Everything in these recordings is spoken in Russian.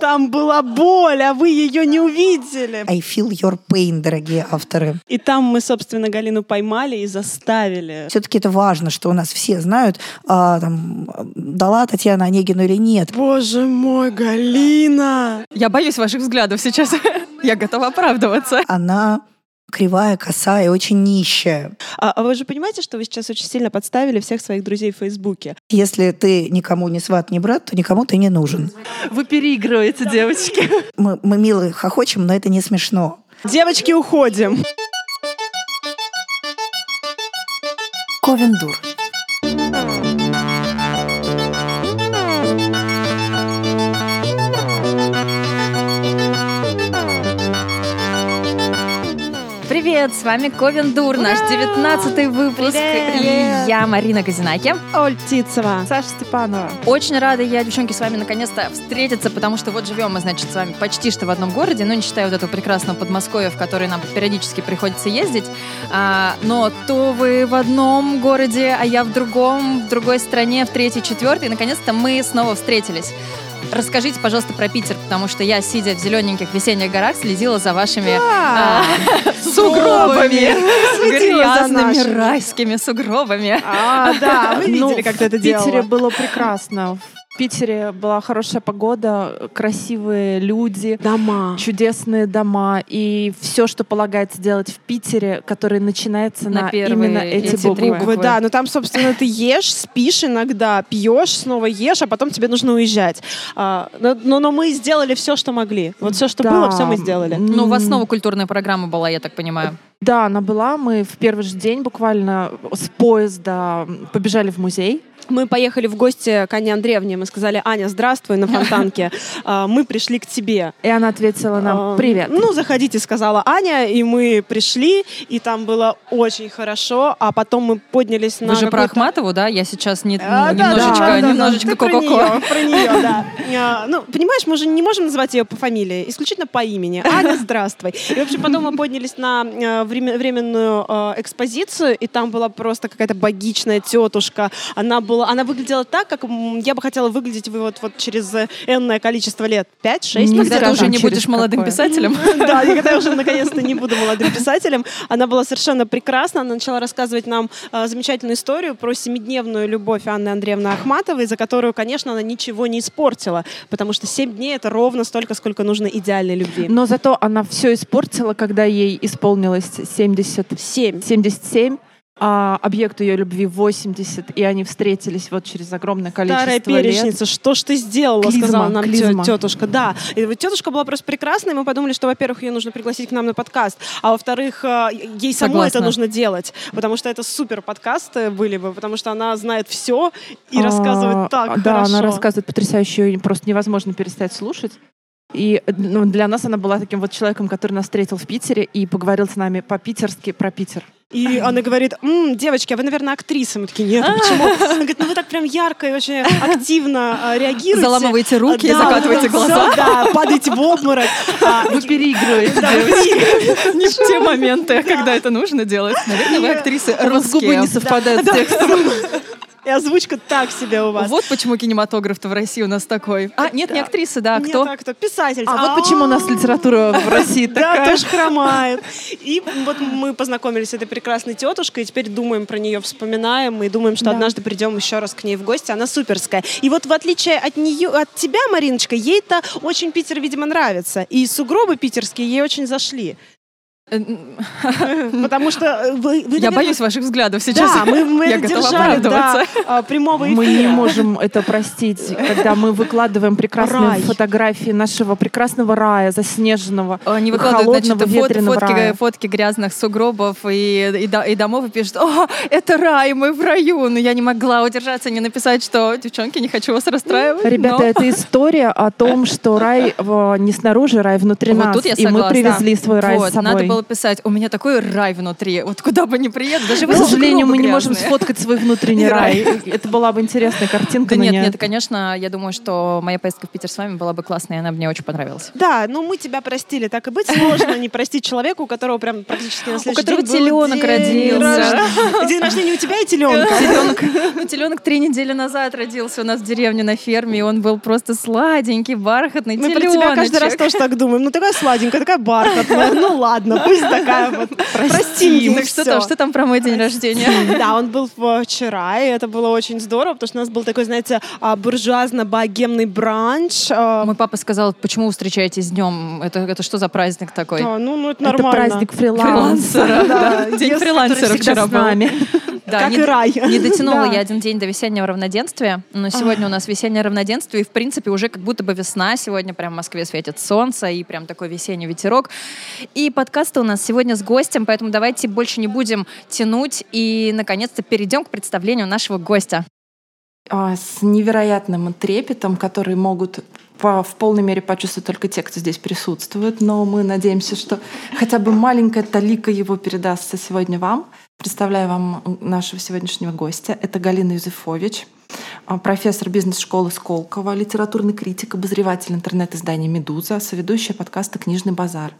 Там была боль, а вы ее не увидели. I feel your pain, дорогие авторы. И там мы, собственно, Галину поймали и заставили. Все-таки это важно, что у нас все знают, а, там, дала Татьяна Онегину или нет. Боже мой, Галина! Я боюсь ваших взглядов сейчас. Я готова оправдываться. Она кривая, косая и очень нищая. А, а вы же понимаете, что вы сейчас очень сильно подставили всех своих друзей в Фейсбуке? Если ты никому не сват, не брат, то никому ты не нужен. Вы переигрываете, девочки. Мы, мы мило хохочем, но это не смешно. Девочки, уходим. Ковендур. Привет, с вами Ковен Дур, наш девятнадцатый выпуск. И я, Марина Казинаки. Оль Птицева. Саша Степанова. Очень рада я, девчонки, с вами наконец-то встретиться, потому что вот живем мы, значит, с вами почти что в одном городе, ну, не считая вот этого прекрасного Подмосковья, в который нам периодически приходится ездить. А, но то вы в одном городе, а я в другом, в другой стране, в третьей, четвертой. И, наконец-то, мы снова встретились. Расскажите, пожалуйста, про Питер, потому что я, сидя в зелененьких весенних горах, следила за вашими а, сугробами. Грязными райскими сугробами. А, да, вы Ну, видели, как ты это В Питере делала. было прекрасно. В Питере была хорошая погода, красивые люди, Дома. чудесные дома и все, что полагается делать в Питере, которое начинается На на, первые именно эти эти буквы. Буквы, да, но там, собственно, ты ешь, спишь иногда, пьешь, снова ешь, а потом тебе нужно уезжать. А, но, но, но мы сделали все, что могли. Вот все, что Да. было, все мы сделали. Ну, у вас М, снова культурная программа была, я так понимаю. Да, она была. Мы в первый же день буквально с поезда побежали в музей. Мы поехали в гости к Ане Андреевне. Мы сказали, Аня, здравствуй, на фонтанке. А, Мы пришли к тебе. И она ответила нам А, «Привет». Ну, заходите, сказала Аня, и мы пришли, и там было очень хорошо, а потом мы поднялись на Вы же про Ахматову, да? Я сейчас не, А, ну, немножечко, да, да, немножечко ко-ко-ко. неё, Про нее, да. Ну, понимаешь, мы же не можем называть ее по фамилии, исключительно по имени. Аня, здравствуй. И, в общем, потом мы поднялись на э, време- временную э, экспозицию, и там была просто какая-то богичная тетушка. Она была, она выглядела так, как я бы хотела выглядеть вы вот, вот через э, энное количество лет. Пять, шесть, Не Когда ты уже не будешь молодым какое. писателем. Да, когда я уже наконец-то не буду молодым писателем, она была совершенно прекрасна. Она начала рассказывать нам э, замечательную историю про семидневную любовь Анны Андреевны Ахматовой, за которую, конечно, она ничего не испортила, потому что семь дней — это ровно столько, сколько нужно идеальной любви. Но зато она все испортила, когда ей исполнилось 70, Семь. 77, а объекту ее любви 80, и они встретились вот через огромное количество Старая лет. перечница, что ж ты сделала, Клизма, сказала нам клизма. тетушка. Да, и вот тетушка была просто прекрасная, и мы подумали, что, во-первых, ее нужно пригласить к нам на подкаст, а во-вторых, э, ей самой это Согласна. нужно делать, потому что это супер подкасты были бы, потому что она знает все и А, рассказывает так Да, хорошо. она рассказывает потрясающе, просто невозможно перестать слушать. И ну, для нас она была таким вот человеком, который нас встретил в Питере и поговорил с нами по-питерски про Питер. И она говорит, «М, девочки, а вы, наверное, актрисы. Мы такие, нет, почему? Она говорит, ну вы так прям ярко и очень активно а, реагируете. Заламываете руки Да, закатываете глаза. Да, падаете в обморок. А, Вы переигрываете. вы- Не в те моменты, когда это нужно делать. Наверное, вы актрисы У вас губы не русские. совпадают с текстом. И озвучка так себе у вас. Вот почему кинематограф-то в России у нас такой. А, нет, не актрисы, да, Нет, кто? а кто? Писатель. А вот почему у нас литература в России Да, такая. тоже хромает. И вот мы познакомились с этой прекрасной тетушкой, и теперь думаем про нее, вспоминаем, и думаем, что Да. однажды придем еще раз к ней в гости. Она суперская. И вот в отличие от нее, от тебя, Мариночка, ей-то очень Питер, видимо, нравится. И сугробы питерские ей очень зашли. Э, Потому что э, вы, вы, Я наверное, боюсь ваших взглядов сейчас. Да, мы, мы Я держали до оправдываться. а, прямого эфира. Мы не можем это простить, когда мы выкладываем прекрасные Рай. фотографии нашего прекрасного рая, заснеженного, Они выкладывают, значит, холодного, фот- ветреного фотки, рая. фотки грязных сугробов и, и, и домов и пишут, о, это рай, мы в раю. Но я не могла удержаться, не написать, что, девчонки, не хочу вас расстраивать. Ребята, но- это история о том, что рай в- не снаружи, рай внутри Вот нас. тут я и мы привезли свой рай вот, с собой. Надо было начала писать, у меня такой рай внутри, вот куда бы ни приеду, даже К сожалению, мы не можем сфоткать свой внутренний рай. Это была бы интересная картинка, Да нет, нет. конечно, я думаю, что моя поездка в Питер с вами была бы классная, и она бы мне очень понравилась. Да, ну мы тебя простили, так и быть. Сложно не простить человека, у которого прям практически на следующий которого день был теленок день родился. День рождения у тебя и теленка. Теленок, ну, теленок три недели назад родился у нас в деревне на ферме, и он был просто сладенький, бархатный Мы про тебя каждый раз тоже так думаем. Ну такая сладенькая, такая бархатная. Ну ладно, пусть такая вот. Простим. Так что там, что там про мой день рождения? Да, он был вчера, и это было очень здорово, потому что у нас был такой, знаете, а, буржуазно-богемный бранч. а, Мой папа сказал, почему вы встречаетесь с днем? Это, это что за праздник такой? да, ну, ну, это Это нормально. праздник фрилансера. День фрилансера вчера был. Да, Как не, и рай. не дотянула Да. я один день до весеннего равноденствия, но сегодня у нас весеннее равноденствие, и, в принципе, уже как будто бы весна. Сегодня прям в Москве светит солнце, и прям такой весенний ветерок. И подкасты у нас сегодня с гостем, поэтому давайте больше не будем тянуть и, наконец-то, перейдем к представлению нашего гостя. а, с невероятным трепетом, который могут по- в полной мере почувствовать только те, кто здесь присутствует. Но мы надеемся, что хотя бы маленькая талика его передастся сегодня вам. Представляю вам нашего сегодняшнего гостя. Это Галина Юзефович, а, профессор бизнес-школы Сколково, литературный критик, обозреватель интернет-издания «Медуза», соведущая подкаста «Книжный базар»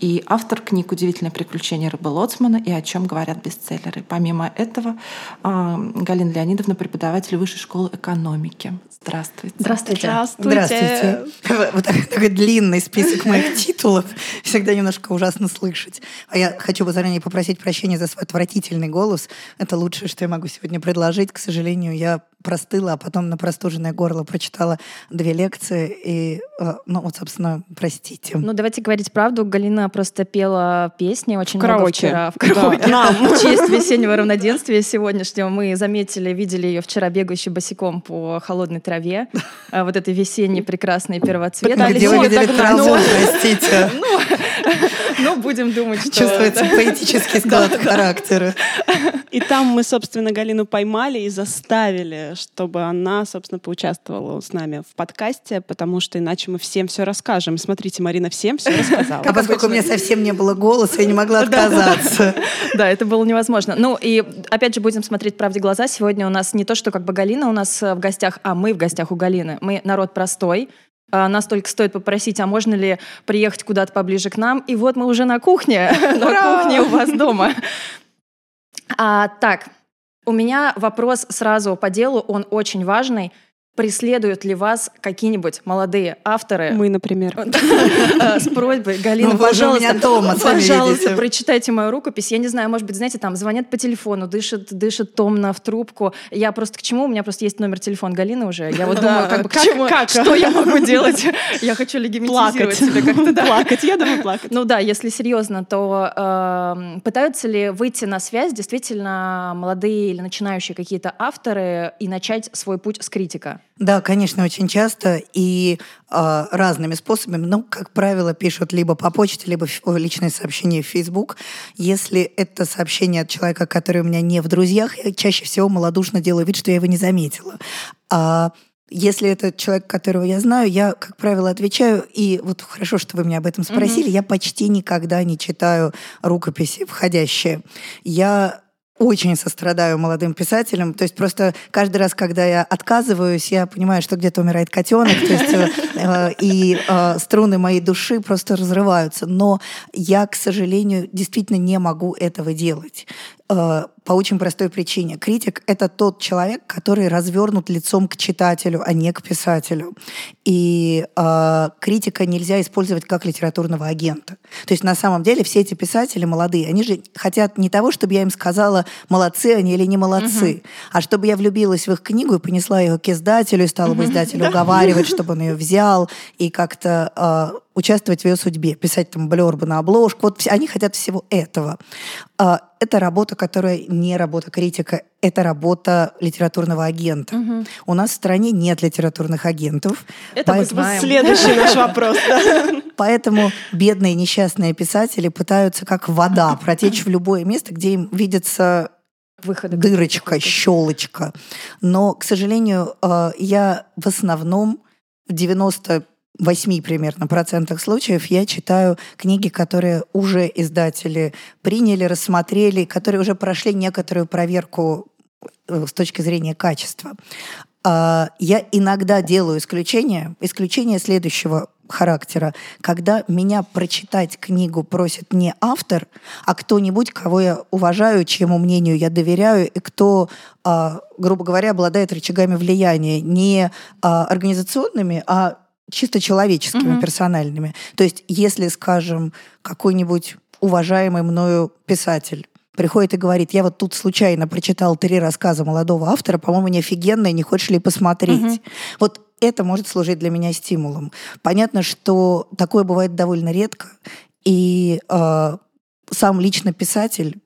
и автор книг «Удивительное приключение рыбы Лоцмана» и «О чем говорят бестселлеры». Помимо этого, а, Галина Леонидовна преподаватель Высшей школы экономики. Здравствуйте. Здравствуйте. Здравствуйте. Вот такой, такой длинный список моих титулов. Всегда немножко ужасно слышать. А я хочу бы заранее попросить прощения за свой отвратительный голос. Это лучшее, что я могу сегодня предложить. К сожалению, я простыла, а потом на простуженное горло прочитала две лекции. И, э, ну вот, собственно, простите. Ну, давайте говорить правду. Галина просто пела песни очень много караоке. вчера в Да, караоке. нам. В честь весеннего равноденствия сегодняшнего мы заметили, видели ее вчера бегающей босиком по холодной траве. А Вот этой весенней прекрасной первоцветы. Где вы видели траву, простите? Ну, будем думать, что... Чувствуется поэтический склад характера. И там мы, собственно, Галину поймали и заставили, чтобы она, собственно, поучаствовала с нами в подкасте, потому что иначе мы всем все расскажем. Смотрите, Марина всем все рассказала. А поскольку у меня совсем не было голоса, я не могла отказаться. Да, это было невозможно. Ну и опять же будем смотреть правде глаза. Сегодня у нас не то, что как бы Галина у нас в гостях, а мы в гостях у Галины. Мы народ простой. А, Нас только стоит попросить, а можно ли приехать куда-то поближе к нам? И вот мы уже на кухне, на кухне у вас дома. А, так, у меня вопрос сразу по делу, он очень важный. Преследуют ли вас какие-нибудь молодые авторы Мы, например. э, с просьбой, Галина, Ну, пожалуйста, пожалуйста, прочитайте мою рукопись. Я не знаю, может быть, знаете, там звонят по телефону, дышит, дышит томно в трубку. Я просто к чему? У меня просто есть номер телефона Галины уже. Я вот думаю, как бы к Как- что я могу делать? Я хочу легимитизировать Плакать. себя как-то. Плакать. Я думаю, плакать. Ну да, если серьезно, то эм, пытаются ли выйти на связь действительно молодые или начинающие какие-то авторы и начать свой путь с критика? Да, конечно, очень часто и э, разными способами. Ну, как правило, пишут либо по почте, либо в личные сообщения в Facebook. Если это сообщение от человека, который у меня не в друзьях, я чаще всего малодушно делаю вид, что я его не заметила. А если это человек, которого я знаю, я, как правило, отвечаю. И вот хорошо, что вы меня об этом спросили. Я почти никогда не читаю рукописи входящие. Я очень сострадаю молодым писателям. То есть просто каждый раз, когда я отказываюсь, я понимаю, что где-то умирает котенок, то есть э, э, и э, струны моей души просто разрываются. Но я, к сожалению, действительно не могу этого делать. Э, по очень простой причине. Критик — это тот человек, который развернут лицом к читателю, а не к писателю. И э, критика нельзя использовать как литературного агента. То есть на самом деле все эти писатели молодые, они же хотят не того, чтобы я им сказала, молодцы они или не молодцы, а чтобы я влюбилась в их книгу и понесла ее к издателю, и стала бы издателю уговаривать, чтобы он ее взял, и как-то э, участвовать в ее судьбе, писать там блербы на обложку. Вот они хотят всего этого. Это работа, которая не работа критика, это работа литературного агента. Угу. У нас в стране нет литературных агентов. Это поэтому... будет следующий наш вопрос. Поэтому бедные несчастные писатели пытаются как вода протечь в любое место, где им видится выхода. Дырочка, щелочка. Но, к сожалению, э, я в основном в 90 восьми примерно процентах случаев я читаю книги, которые уже издатели приняли, рассмотрели, которые уже прошли некоторую проверку э, с точки зрения качества. А, я иногда делаю исключение. Исключение следующего характера, когда меня прочитать книгу просит не автор, а кто-нибудь, кого я уважаю, чьему мнению я доверяю, и кто, а, грубо говоря, обладает рычагами влияния не а, организационными, а чисто человеческими, mm-hmm. персональными. То есть, если, скажем, какой-нибудь уважаемый мною писатель приходит и говорит, я вот тут случайно прочитал три рассказа молодого автора, по-моему, они офигенные, не хочешь ли посмотреть? Угу. Вот это может служить для меня стимулом. Понятно, что такое бывает довольно редко, и э, сам лично писатель,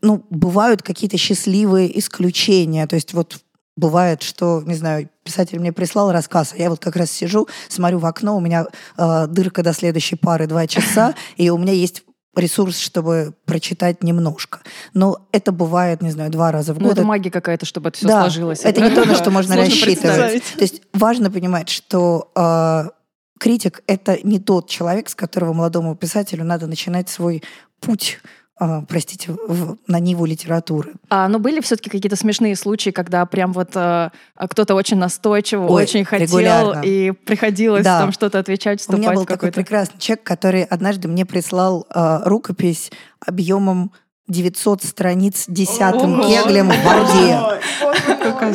ну, бывают какие-то счастливые исключения, то есть вот Бывает, что, не знаю, писатель мне прислал рассказ, а я вот как раз сижу, смотрю в окно, у меня э, дырка до следующей пары два часа, и у меня есть ресурс, чтобы прочитать немножко. Но это бывает, не знаю, два раза в ну, год. это магия какая-то, чтобы это все да, сложилось. Это не то, на что можно рассчитывать. То есть важно понимать, что э, критик — это не тот человек, с которого молодому писателю надо начинать свой путь простите, в, на ниву литературы. А, но были все-таки какие-то смешные случаи, когда прям вот а, кто-то очень настойчиво, Ой, очень хотел, регулярно. и приходилось да. там что-то отвечать, вступать У меня был такой прекрасный человек, который однажды мне прислал а, рукопись объемом 900 страниц десятым кеглем в Варде.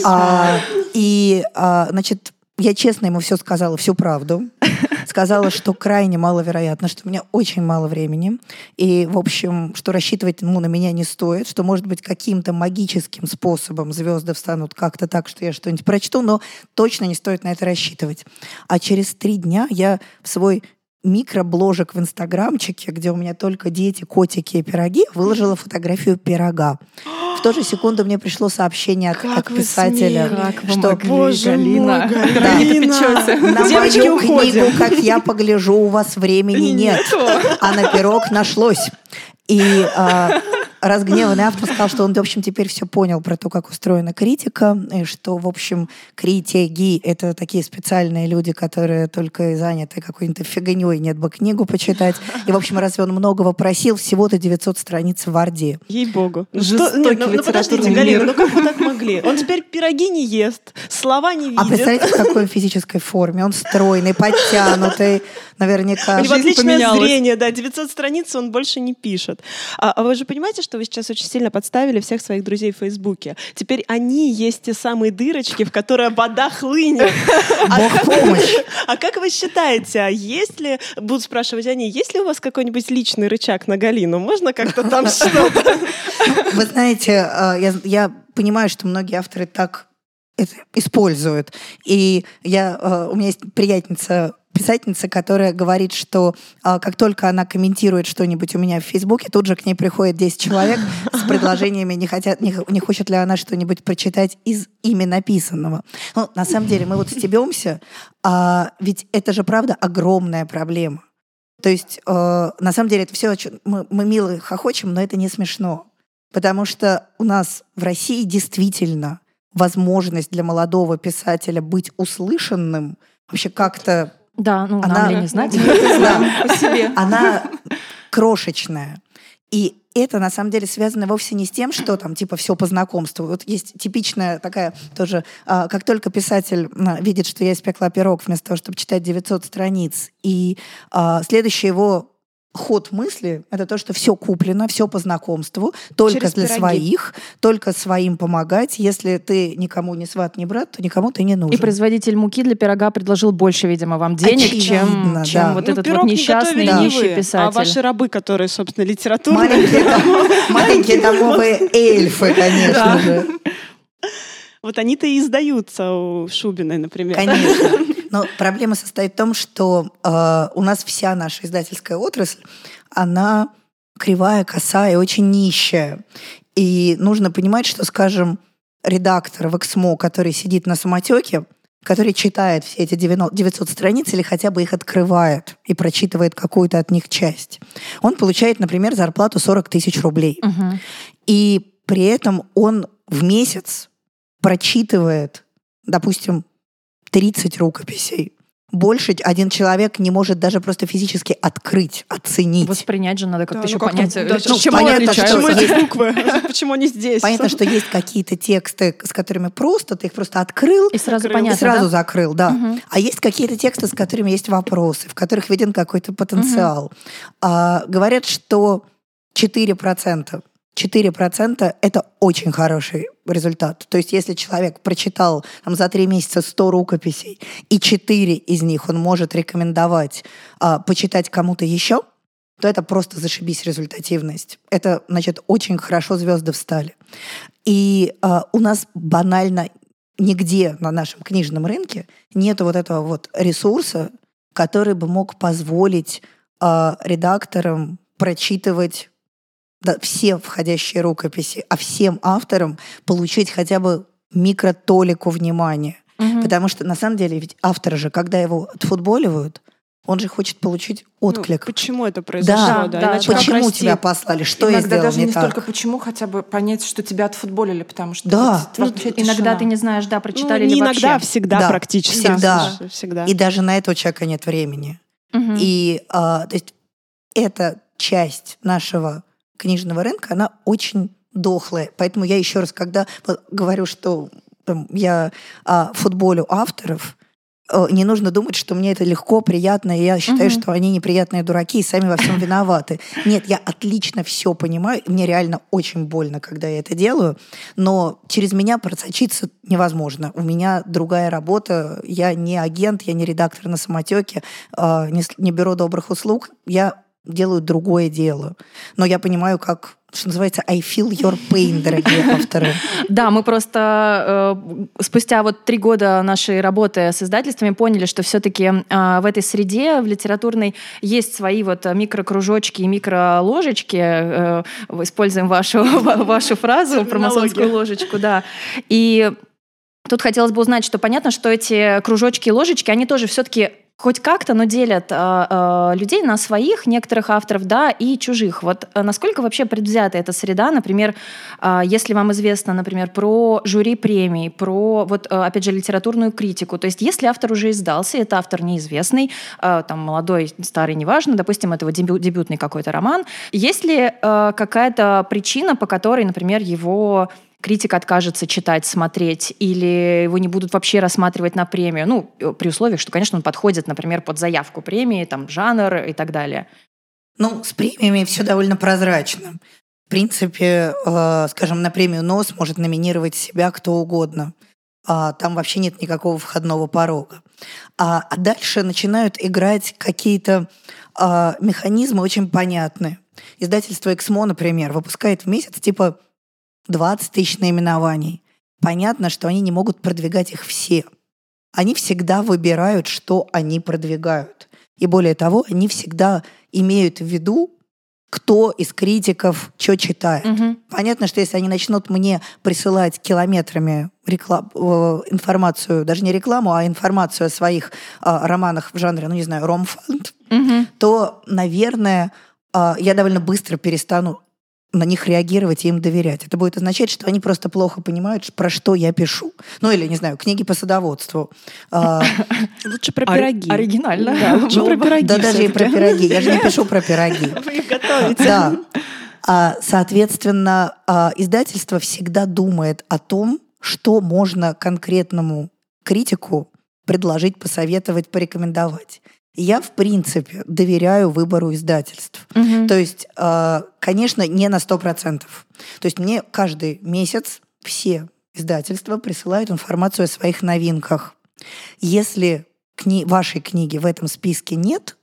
А, и, а, значит, я честно ему все сказала, всю правду сказала, что крайне маловероятно, что у меня очень мало времени, и, в общем, что рассчитывать ну, на меня не стоит, что, может быть, каким-то магическим способом звезды встанут как-то так, что я что-нибудь прочту, но точно не стоит на это рассчитывать. А через три дня я в свой микробложек в Инстаграмчике, где у меня только дети, котики и пироги, выложила фотографию пирога. В ту же секунду мне пришло сообщение от, от писателя, как вы что могли, Боже Галина, мой, Галина. Да, на Девочки мою уходим. книгу, как я погляжу, у вас времени нет, а на пирог нашлось. И а, разгневанный автор сказал, что он, в общем, теперь все понял про то, как устроена критика, и что, в общем, критики — это такие специальные люди, которые только и заняты какой-то фигней, нет бы книгу почитать. И, в общем, разве он многого просил? Всего-то 900 страниц в Варде. Ей-богу. Ну, что? Нет, ну, ну, подождите, Галина, ну как вы так могли? Он теперь пироги не ест, слова не видит. А представляете, в какой физической форме? Он стройный, подтянутый, наверняка. У него отличное зрение, да, 900 страниц он больше не пишет. А, а вы же понимаете, что вы сейчас очень сильно подставили всех своих друзей в Фейсбуке. Теперь они есть те самые дырочки, в которые вода хлынет. А Бог помощь. А как вы считаете, а есть ли, будут спрашивать они, есть ли у вас какой-нибудь личный рычаг на Галину? Можно как-то там что-то? Вы знаете, а, я, я понимаю, что многие авторы так это используют. И я, а, у меня есть приятница писательница, которая говорит, что а, как только она комментирует что-нибудь у меня в Фейсбуке, тут же к ней приходит 10 человек с предложениями, не, хотят, не, не хочет ли она что-нибудь прочитать из ими написанного. Ну, на самом деле, мы вот стебемся, а, ведь это же, правда, огромная проблема. То есть, э, на самом деле, это все, мы, мы мило хохочем, но это не смешно. Потому что у нас в России действительно возможность для молодого писателя быть услышанным вообще как-то да, ну она, нам ли не знать. по себе. Она крошечная. И это на самом деле связано вовсе не с тем, что там типа все по знакомству. Вот есть типичная такая тоже, а, как только писатель а, видит, что я испекла пирог вместо того, чтобы читать 900 страниц, и а, следующее его ход мысли — это то, что все куплено, все по знакомству, только Через для пироги. своих, только своим помогать. Если ты никому не сват, не брат, то никому ты не нужен. И производитель муки для пирога предложил больше, видимо, вам денег, Очевидно, чем, да. чем вот ну, этот вот несчастный не нищий писатель. А ваши рабы, которые, собственно, литературные. Маленькие домовые эльфы, конечно же. Вот они-то и издаются у Шубиной, например. Конечно. Но проблема состоит в том, что э, у нас вся наша издательская отрасль, она кривая, косая очень нищая. И нужно понимать, что, скажем, редактор в Эксмо, который сидит на самотеке, который читает все эти 900 страниц или хотя бы их открывает и прочитывает какую-то от них часть, он получает, например, зарплату 40 тысяч рублей. Угу. И при этом он в месяц прочитывает, допустим, 30 рукописей. больше один человек не может даже просто физически открыть, оценить. Воспринять же надо как-то Да, еще ну как-то, понять, да, ну, чем понятно, что. Почему есть- эти буквы? Почему они здесь? Понятно, что есть какие-то тексты, с которыми просто ты их просто открыл И сразу Открыл. понятно, и сразу да? закрыл, да. Мгм. А есть какие-то тексты, с которыми есть вопросы, в которых виден какой-то потенциал. А, говорят, что 4%, 4% это очень хороший результат. То есть если человек прочитал там, за три месяца 100 рукописей, и 4 из них он может рекомендовать а, почитать кому-то еще, то это просто зашибись результативность. Это, значит, очень хорошо звезды встали. И а, у нас банально нигде на нашем книжном рынке нет вот этого вот ресурса, который бы мог позволить а, редакторам прочитывать да, все входящие рукописи, а всем авторам получить хотя бы микротолику внимания. Мгм. Потому что на самом деле ведь автор же, когда его отфутболивают, он же хочет получить Ну, отклик. почему это произошло? Да, Да, да, иначе Почему расти? тебя послали? Что я Иногда сделал даже не не так? столько почему, хотя бы понять, что тебя отфутболили, потому что Да. вот Ну, вообще иногда ты не знаешь, да, Ну, прочитали не ли иногда, вообще. всегда Да, практически. всегда. Слушай, Всегда. И даже на это у человека нет времени. Мгм. И а, то есть эта часть нашего книжного рынка, она очень дохлая. Поэтому я еще раз, когда говорю, что там, я а, футболю авторов, э, не нужно думать, что мне это легко, приятно, и я считаю, Мгм. что они неприятные дураки и сами во всем виноваты. Нет, я отлично все понимаю, мне реально очень больно, когда я это делаю, но через меня просочиться невозможно. У меня другая работа, я не агент, я не редактор на самотеке, а, не бюро добрых услуг, я делаю другое дело. Но я понимаю, как, что называется, I feel your pain, дорогие авторы. Да, мы просто э, спустя вот три года нашей работы с издательствами поняли, что все-таки в этой среде, в литературной, есть свои вот микрокружочки и микроложечки. Э, используем вашу, ва- вашу фразу про масонскую ложечку, да. И тут хотелось бы узнать, что понятно, что эти кружочки и ложечки, они тоже все-таки хоть как-то, но делят а, а, людей на своих, некоторых авторов, да, и чужих. Вот а, насколько вообще предвзята эта среда, например, а, если вам известно, например, про жюри премий, про, вот, а, опять же, литературную критику, то есть если автор уже издался, это автор неизвестный, а, там, молодой, старый, неважно, допустим, это его дебю- дебютный какой-то роман, есть ли а, какая-то причина, по которой, например, его критик откажется читать, смотреть, или его не будут вообще рассматривать на премию, ну, э, при условии, что, конечно, он подходит, например, под заявку премии, там, жанр и так далее. Ну, с премиями все довольно прозрачно. В принципе, э, скажем, на премию НОС может номинировать себя кто угодно. А там вообще нет никакого входного порога. А, а дальше начинают играть какие-то а, механизмы очень понятные. Издательство «Эксмо», например, выпускает в месяц типа 20 тысяч наименований. Понятно, что они не могут продвигать их все. Они всегда выбирают, что они продвигают. И более того, они всегда имеют в виду, кто из критиков что читает. Мгм. Понятно, что если они начнут мне присылать километрами реклам- э, информацию, даже не рекламу, а информацию о своих а, романах в жанре, ну не знаю, ромфант, Мгм. то, наверное, а, я довольно быстро перестану на них реагировать и им доверять. Это будет означать, что они просто плохо понимают, про что я пишу. Ну или, не знаю, книги по садоводству. А, Лучше про пироги. оригинально. Да, лучше Было про пироги. Да даже и про пироги. Я же не пишу про пироги. Вы их готовите. Да. А, Соответственно, а, издательство всегда думает о том, что можно конкретному критику предложить, посоветовать, порекомендовать. Я, в принципе, доверяю выбору издательств. Мгм. То есть, а, конечно, не на 100%. То есть мне каждый месяц все издательства присылают информацию о своих новинках. Если кни- вашей книги в этом списке нет,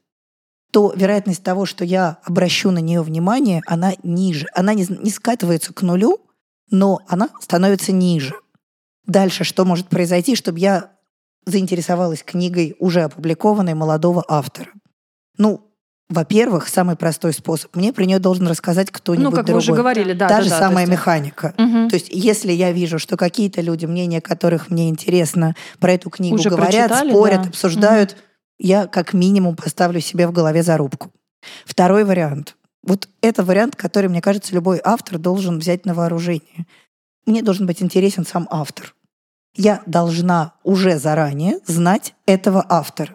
то вероятность того, что я обращу на нее внимание, она ниже. Она не, не скатывается к нулю, но она становится ниже. Дальше что может произойти, чтобы я заинтересовалась книгой уже опубликованной молодого автора? Ну, во-первых, самый простой способ. Мне про нее должен рассказать кто-нибудь Ну, как другой. вы уже говорили, да. Та да, же да, самая то есть- механика. Мгм. То есть, если я вижу, что какие-то люди, мнение которых мне интересно, про эту книгу Уже говорят, спорят, да. обсуждают, я как минимум поставлю себе в голове зарубку. Второй вариант. Вот это вариант, который, мне кажется, любой автор должен взять на вооружение. Мне должен быть интересен сам автор. Я должна уже заранее знать этого автора.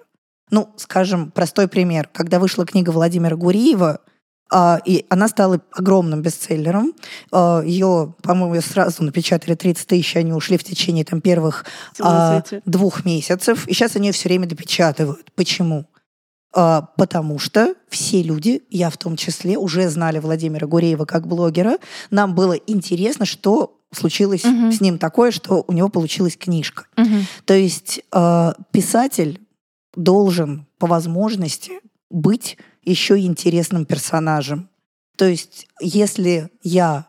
Ну, скажем, простой пример. Когда вышла книга Владимира Гуриева, а, и она стала огромным бестселлером. А, ее, по-моему, ее сразу напечатали 30 тысяч, они ушли в течение там, первых а, двух месяцев. И сейчас они ее все время допечатывают. Почему? А, потому что все люди, я в том числе, уже знали Владимира Гуреева как блогера. Нам было интересно, что случилось угу. с ним такое, что у него получилась книжка. Угу. То есть э, писатель должен по возможности быть еще интересным персонажем. То есть, если я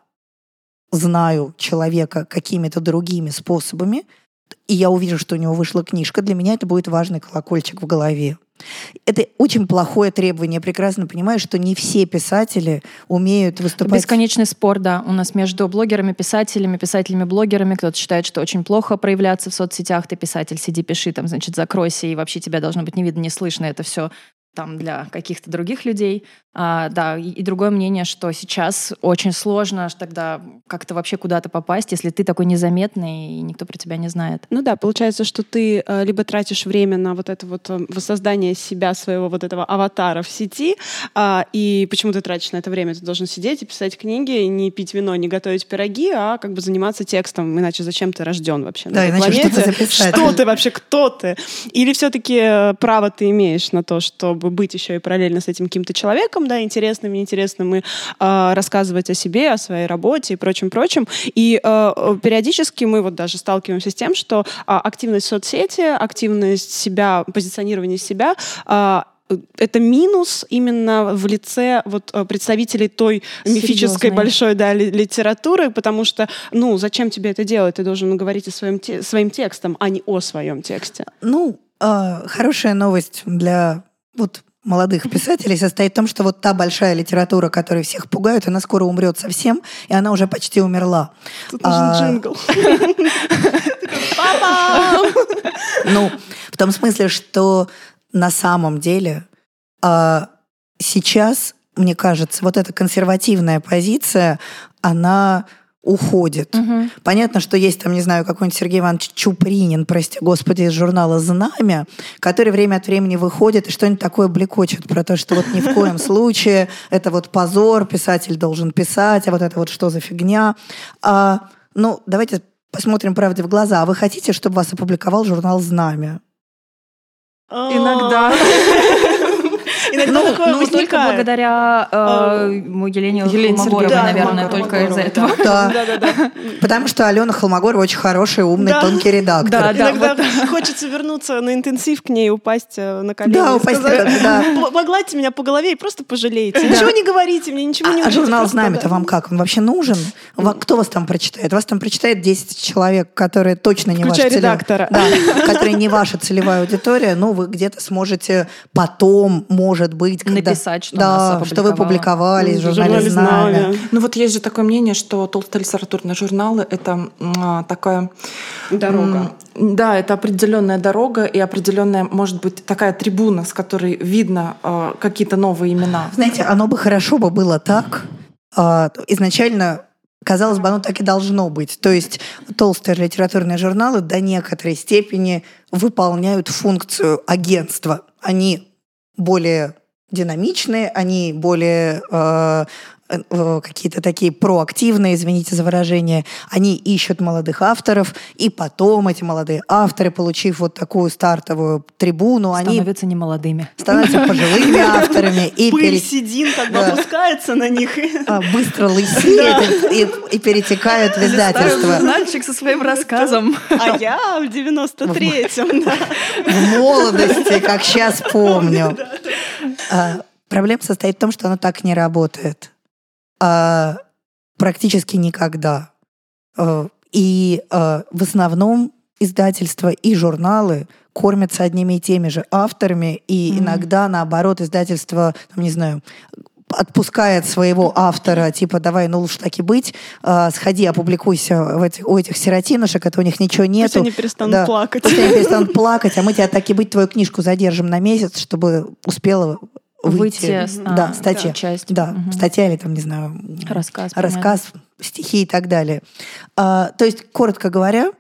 знаю человека какими-то другими способами, и я увижу, что у него вышла книжка, для меня это будет важный колокольчик в голове. Это очень плохое требование. Я прекрасно понимаю, что не все писатели умеют выступать. Бесконечный спор, да, у нас между блогерами, писателями, писателями-блогерами. Кто-то считает, что очень плохо проявляться в соцсетях. Ты писатель, сиди, пиши, там, значит, закройся, и вообще тебя должно быть не видно, не слышно. Это все там для каких-то других людей. А, да, и, и другое мнение, что сейчас очень сложно тогда как-то вообще куда-то попасть, если ты такой незаметный и никто про тебя не знает. Ну да, получается, что ты э, либо тратишь время на вот это вот э, воссоздание себя, своего вот этого аватара в сети, э, и почему ты тратишь на это время? Ты должен сидеть и писать книги, не пить вино, не готовить пироги, а как бы заниматься текстом, иначе зачем ты рожден вообще да, на иначе планете? Что, записать? что ты вообще, кто ты? Или все-таки э, право ты имеешь на то, чтобы быть еще и параллельно с этим каким-то человеком, человеком, да, интересным, неинтересным, и э, рассказывать о себе, о своей работе и прочим-прочим. И э, периодически мы вот даже сталкиваемся с тем, что э, активность в соцсети, активность себя, позиционирование себя э, это минус именно в лице вот представителей той мифической большой да, литературы, потому что, ну, зачем тебе это делать? Ты должен говорить о своем те, своим текстом, а не о своем тексте. Ну, э, хорошая новость для вот молодых писателей состоит в том, что вот та большая литература, которая всех пугает, она скоро умрет совсем, и она уже почти умерла. Тут нужен а... джингл. Папа! Ну, в том смысле, что на самом деле а, сейчас, мне кажется, вот эта консервативная позиция, она уходит. Угу. Понятно, что есть там, не знаю, какой-нибудь Сергей Иванович Чупринин, прости господи, из журнала «Знамя», который время от времени выходит и что-нибудь такое блекочет про то, что вот ни в коем случае это вот позор, писатель должен писать, а вот это вот что за фигня. А, ну, давайте посмотрим правде в глаза. А вы хотите, чтобы вас опубликовал журнал «Знамя»? Иногда. Иногда ну, такое ну, только благодаря э, а, Елене, Елене Холмогоровой, да, наверное, только из-за этого. Да. да, да, да. Потому что Алена Холмогорова очень хороший, умный, да. тонкий редактор. Да, да. Иногда вот. хочется вернуться на интенсив к ней, упасть э, на колени. Да, упасть, сказать, да. Погладьте меня по голове и просто пожалейте. Да. Ничего не говорите мне, ничего не А журнал «Знамя»-то вам как? Он вообще нужен? Кто вас там прочитает? Вас там прочитает 10 человек, которые точно не ваша редактора. Да, которые не ваша целевая аудитория. Ну, вы где-то сможете потом, может может быть, когда... Написать, что да, что вы публиковали в журнале «Знамя». Ну вот есть же такое мнение, что толстые литературные журналы — это а, такая... Дорога. Да, это определенная дорога и определенная, может быть, такая трибуна, с которой видно а, какие-то новые имена. Знаете, оно бы хорошо бы было так. А, изначально Казалось бы, оно так и должно быть. То есть толстые литературные журналы до некоторой степени выполняют функцию агентства. Они более динамичные, они более э, Э, какие-то такие проактивные, извините за выражение, они ищут молодых авторов, и потом эти молодые авторы, получив вот такую стартовую трибуну, становятся они... не молодыми. Становятся пожилыми авторами. И Пыль пере... седин как бы опускается на них. А, быстро лысеют и перетекают в издательство. журнальчик со своим рассказом. А я в 93-м, В молодости, как сейчас помню. А, проблема состоит в том, что оно так не работает а, практически никогда. А, и а, в основном издательства и журналы кормятся одними и теми же авторами, и mm-hmm. иногда, наоборот, издательство, там, не знаю, отпускает своего автора, типа, давай, ну лучше так и быть, э, сходи, опубликуйся в этих, у этих сиротинушек, это у них ничего нет. Пусть они перестанут да, плакать. Пусть они перестанут плакать, а мы тебя так и быть, твою книжку задержим на месяц, чтобы успела выйти, выйти с, да, статья, да, часть. Да, угу. статья или там, не знаю, рассказ, рассказ стихи и так далее. А, то есть, коротко говоря,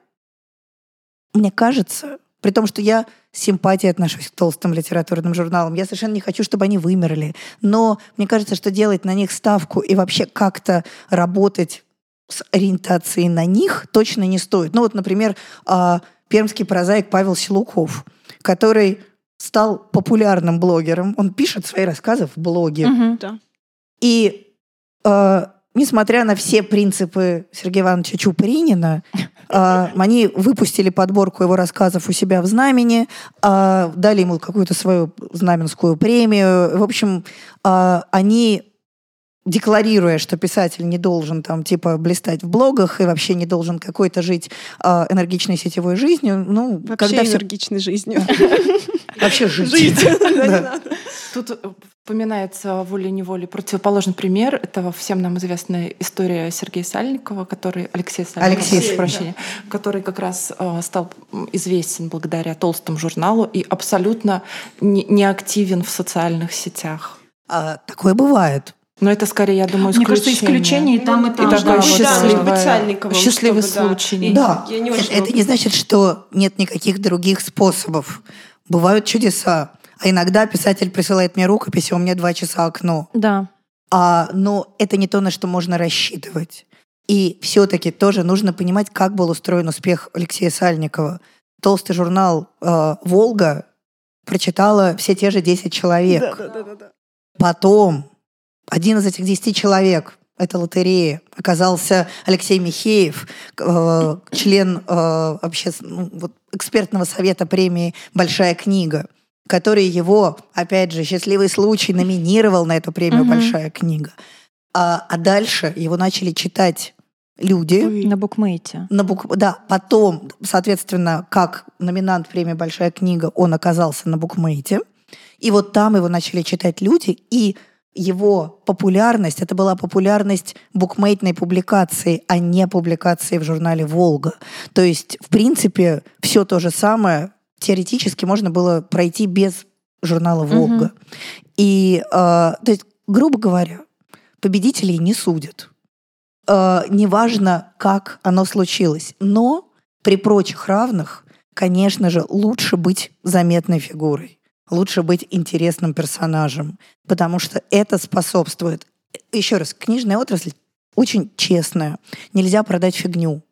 мне кажется, При том, что я с симпатией отношусь к толстым литературным журналам. Я совершенно не хочу, чтобы они вымерли. Но мне кажется, что делать на них ставку и вообще как-то работать с ориентацией на них точно не стоит. Ну вот, например, а, пермский прозаик Павел Силуков, который стал популярным блогером. Он пишет свои рассказы в блоге. Да. И э, несмотря на все принципы Сергея Ивановича Чупринина, э, они выпустили подборку его рассказов у себя в «Знамени», э, дали ему какую-то свою знаменскую премию. В общем, э, они декларируя, что писатель не должен там типа блистать в блогах и вообще не должен какой-то жить э, энергичной сетевой жизнью, ну, Вообще когда все энергичной жизнью. вообще жить. Жить. Да, не Да. надо. Тут э, упоминается волей-неволей противоположный пример. Это всем нам известная история Сергея Сальникова, который Алексей Сальников, Алексей, прошу да. прощения, который как раз э, стал известен благодаря толстому журналу и абсолютно не, не активен в социальных сетях. А, такое бывает. Но это скорее, я думаю, Мне исключение. кажется, исключение и там, и там. И такое да, да, счастливый чтобы, да. случай. Да, Я не это, это не значит, что нет никаких других способов. Бывают чудеса. А иногда писатель присылает мне рукопись, и у меня два часа окно. Да. А, но это не то, на что можно рассчитывать. И все-таки тоже нужно понимать, как был устроен успех Алексея Сальникова. Толстый журнал э, «Волга» прочитала все те же 10 человек. Да, да, да, да. Потом один из этих 10 человек, это лотерея, оказался Алексей Михеев, э, член э, вообще ну, вот, экспертного совета премии «Большая книга», который его, опять же, счастливый случай, номинировал на эту премию Мгм. «Большая книга». А, а дальше его начали читать люди. На букмейте. На бук... Да, потом, соответственно, как номинант премии «Большая книга», он оказался на букмейте. И вот там его начали читать люди, и его популярность, это была популярность букмейтной публикации, а не публикации в журнале «Волга». То есть, в принципе, все то же самое теоретически можно было пройти без журнала «Волга». И, э, то есть, грубо говоря, победителей не судят. Э, неважно, как оно случилось. Но при прочих равных, конечно же, лучше быть заметной фигурой. Лучше быть интересным персонажем. Потому что это способствует... Еще раз, книжная отрасль очень честная. Нельзя продать фигню.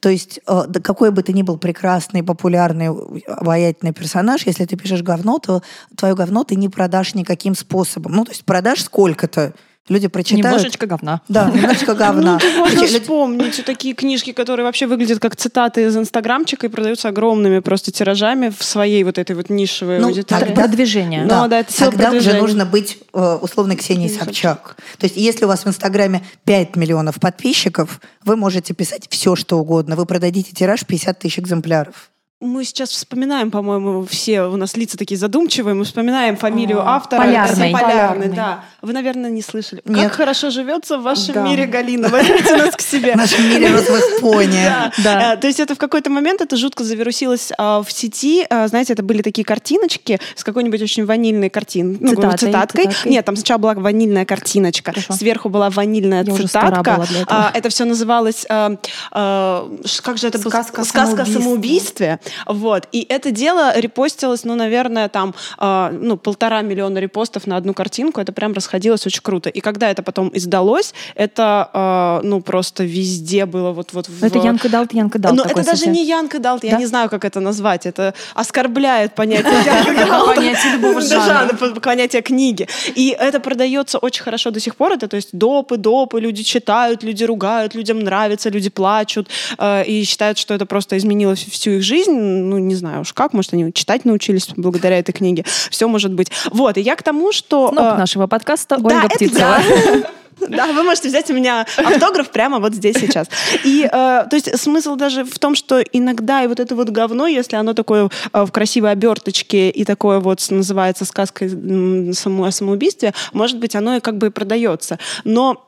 То есть, э, какой бы ты ни был прекрасный, популярный, обаятельный персонаж, если ты пишешь говно, то твое говно ты не продашь никаким способом. Ну, то есть продашь сколько-то, люди прочитают. Немножечко говна. Да, немножечко говна. Ну, можно Люди- вспомнить такие книжки, которые вообще выглядят как цитаты из Инстаграмчика и продаются огромными просто тиражами в своей вот этой вот нишевой Ну, аудитории. тогда- Продвижение. Ну, да, это сила Тогда уже нужно быть э, условной Ксенией Ксенией Собчак. То есть если у вас в Инстаграме 5 миллионов подписчиков, вы можете писать все, что угодно. Вы продадите тираж 50 тысяч экземпляров. Мы сейчас вспоминаем, по-моему, все у нас лица такие задумчивые, мы вспоминаем фамилию автора. Полярный. Полярный, да. Вы, наверное, не слышали. Нет. Как хорошо живется в вашем Да. мире, Галина. Возьмите нас к себе. В нашем мире розовых пони. Да. Э, То есть это в какой-то момент это жутко завирусилось а, в сети. А, Знаете, это были такие картиночки с какой-нибудь очень ванильной картин, ну, цитаткой. Нет, там сначала была ванильная картиночка, сверху была ванильная цитатка. А, Это все называлось, ш- как же это было? Сказка о самоубийстве. Вот. И это дело репостилось, ну, наверное, там, а, ну, полтора миллиона репостов на одну картинку. Это прям расходилось очень круто. И когда это потом издалось, это, а, ну, просто везде было вот-вот в... Это Янка Далт, Янка Далт. Но такой это даже совсем. не Янка Далт, я Да? не знаю, как это назвать. Это оскорбляет понятие Янка Далта. Понятие любого жанра. понятие книги. И это продается очень хорошо до сих пор. Это, то есть, допы, допы, люди читают, люди ругают, людям нравится, люди плачут э, и считают, что это просто изменило всю их жизнь. Ну, не знаю уж как, может, они читать научились благодаря этой книге. Все может быть. Вот, и я к тому, что... Сноп э, нашего подкаста да, Ольга это Птицева. я. Да, вы можете взять у меня автограф прямо вот здесь сейчас. И, э, то есть, смысл даже в том, что иногда и вот это вот говно, если оно такое э, в красивой оберточке и такое вот называется сказкой само- о самоубийстве, может быть, оно и как бы и продается. Но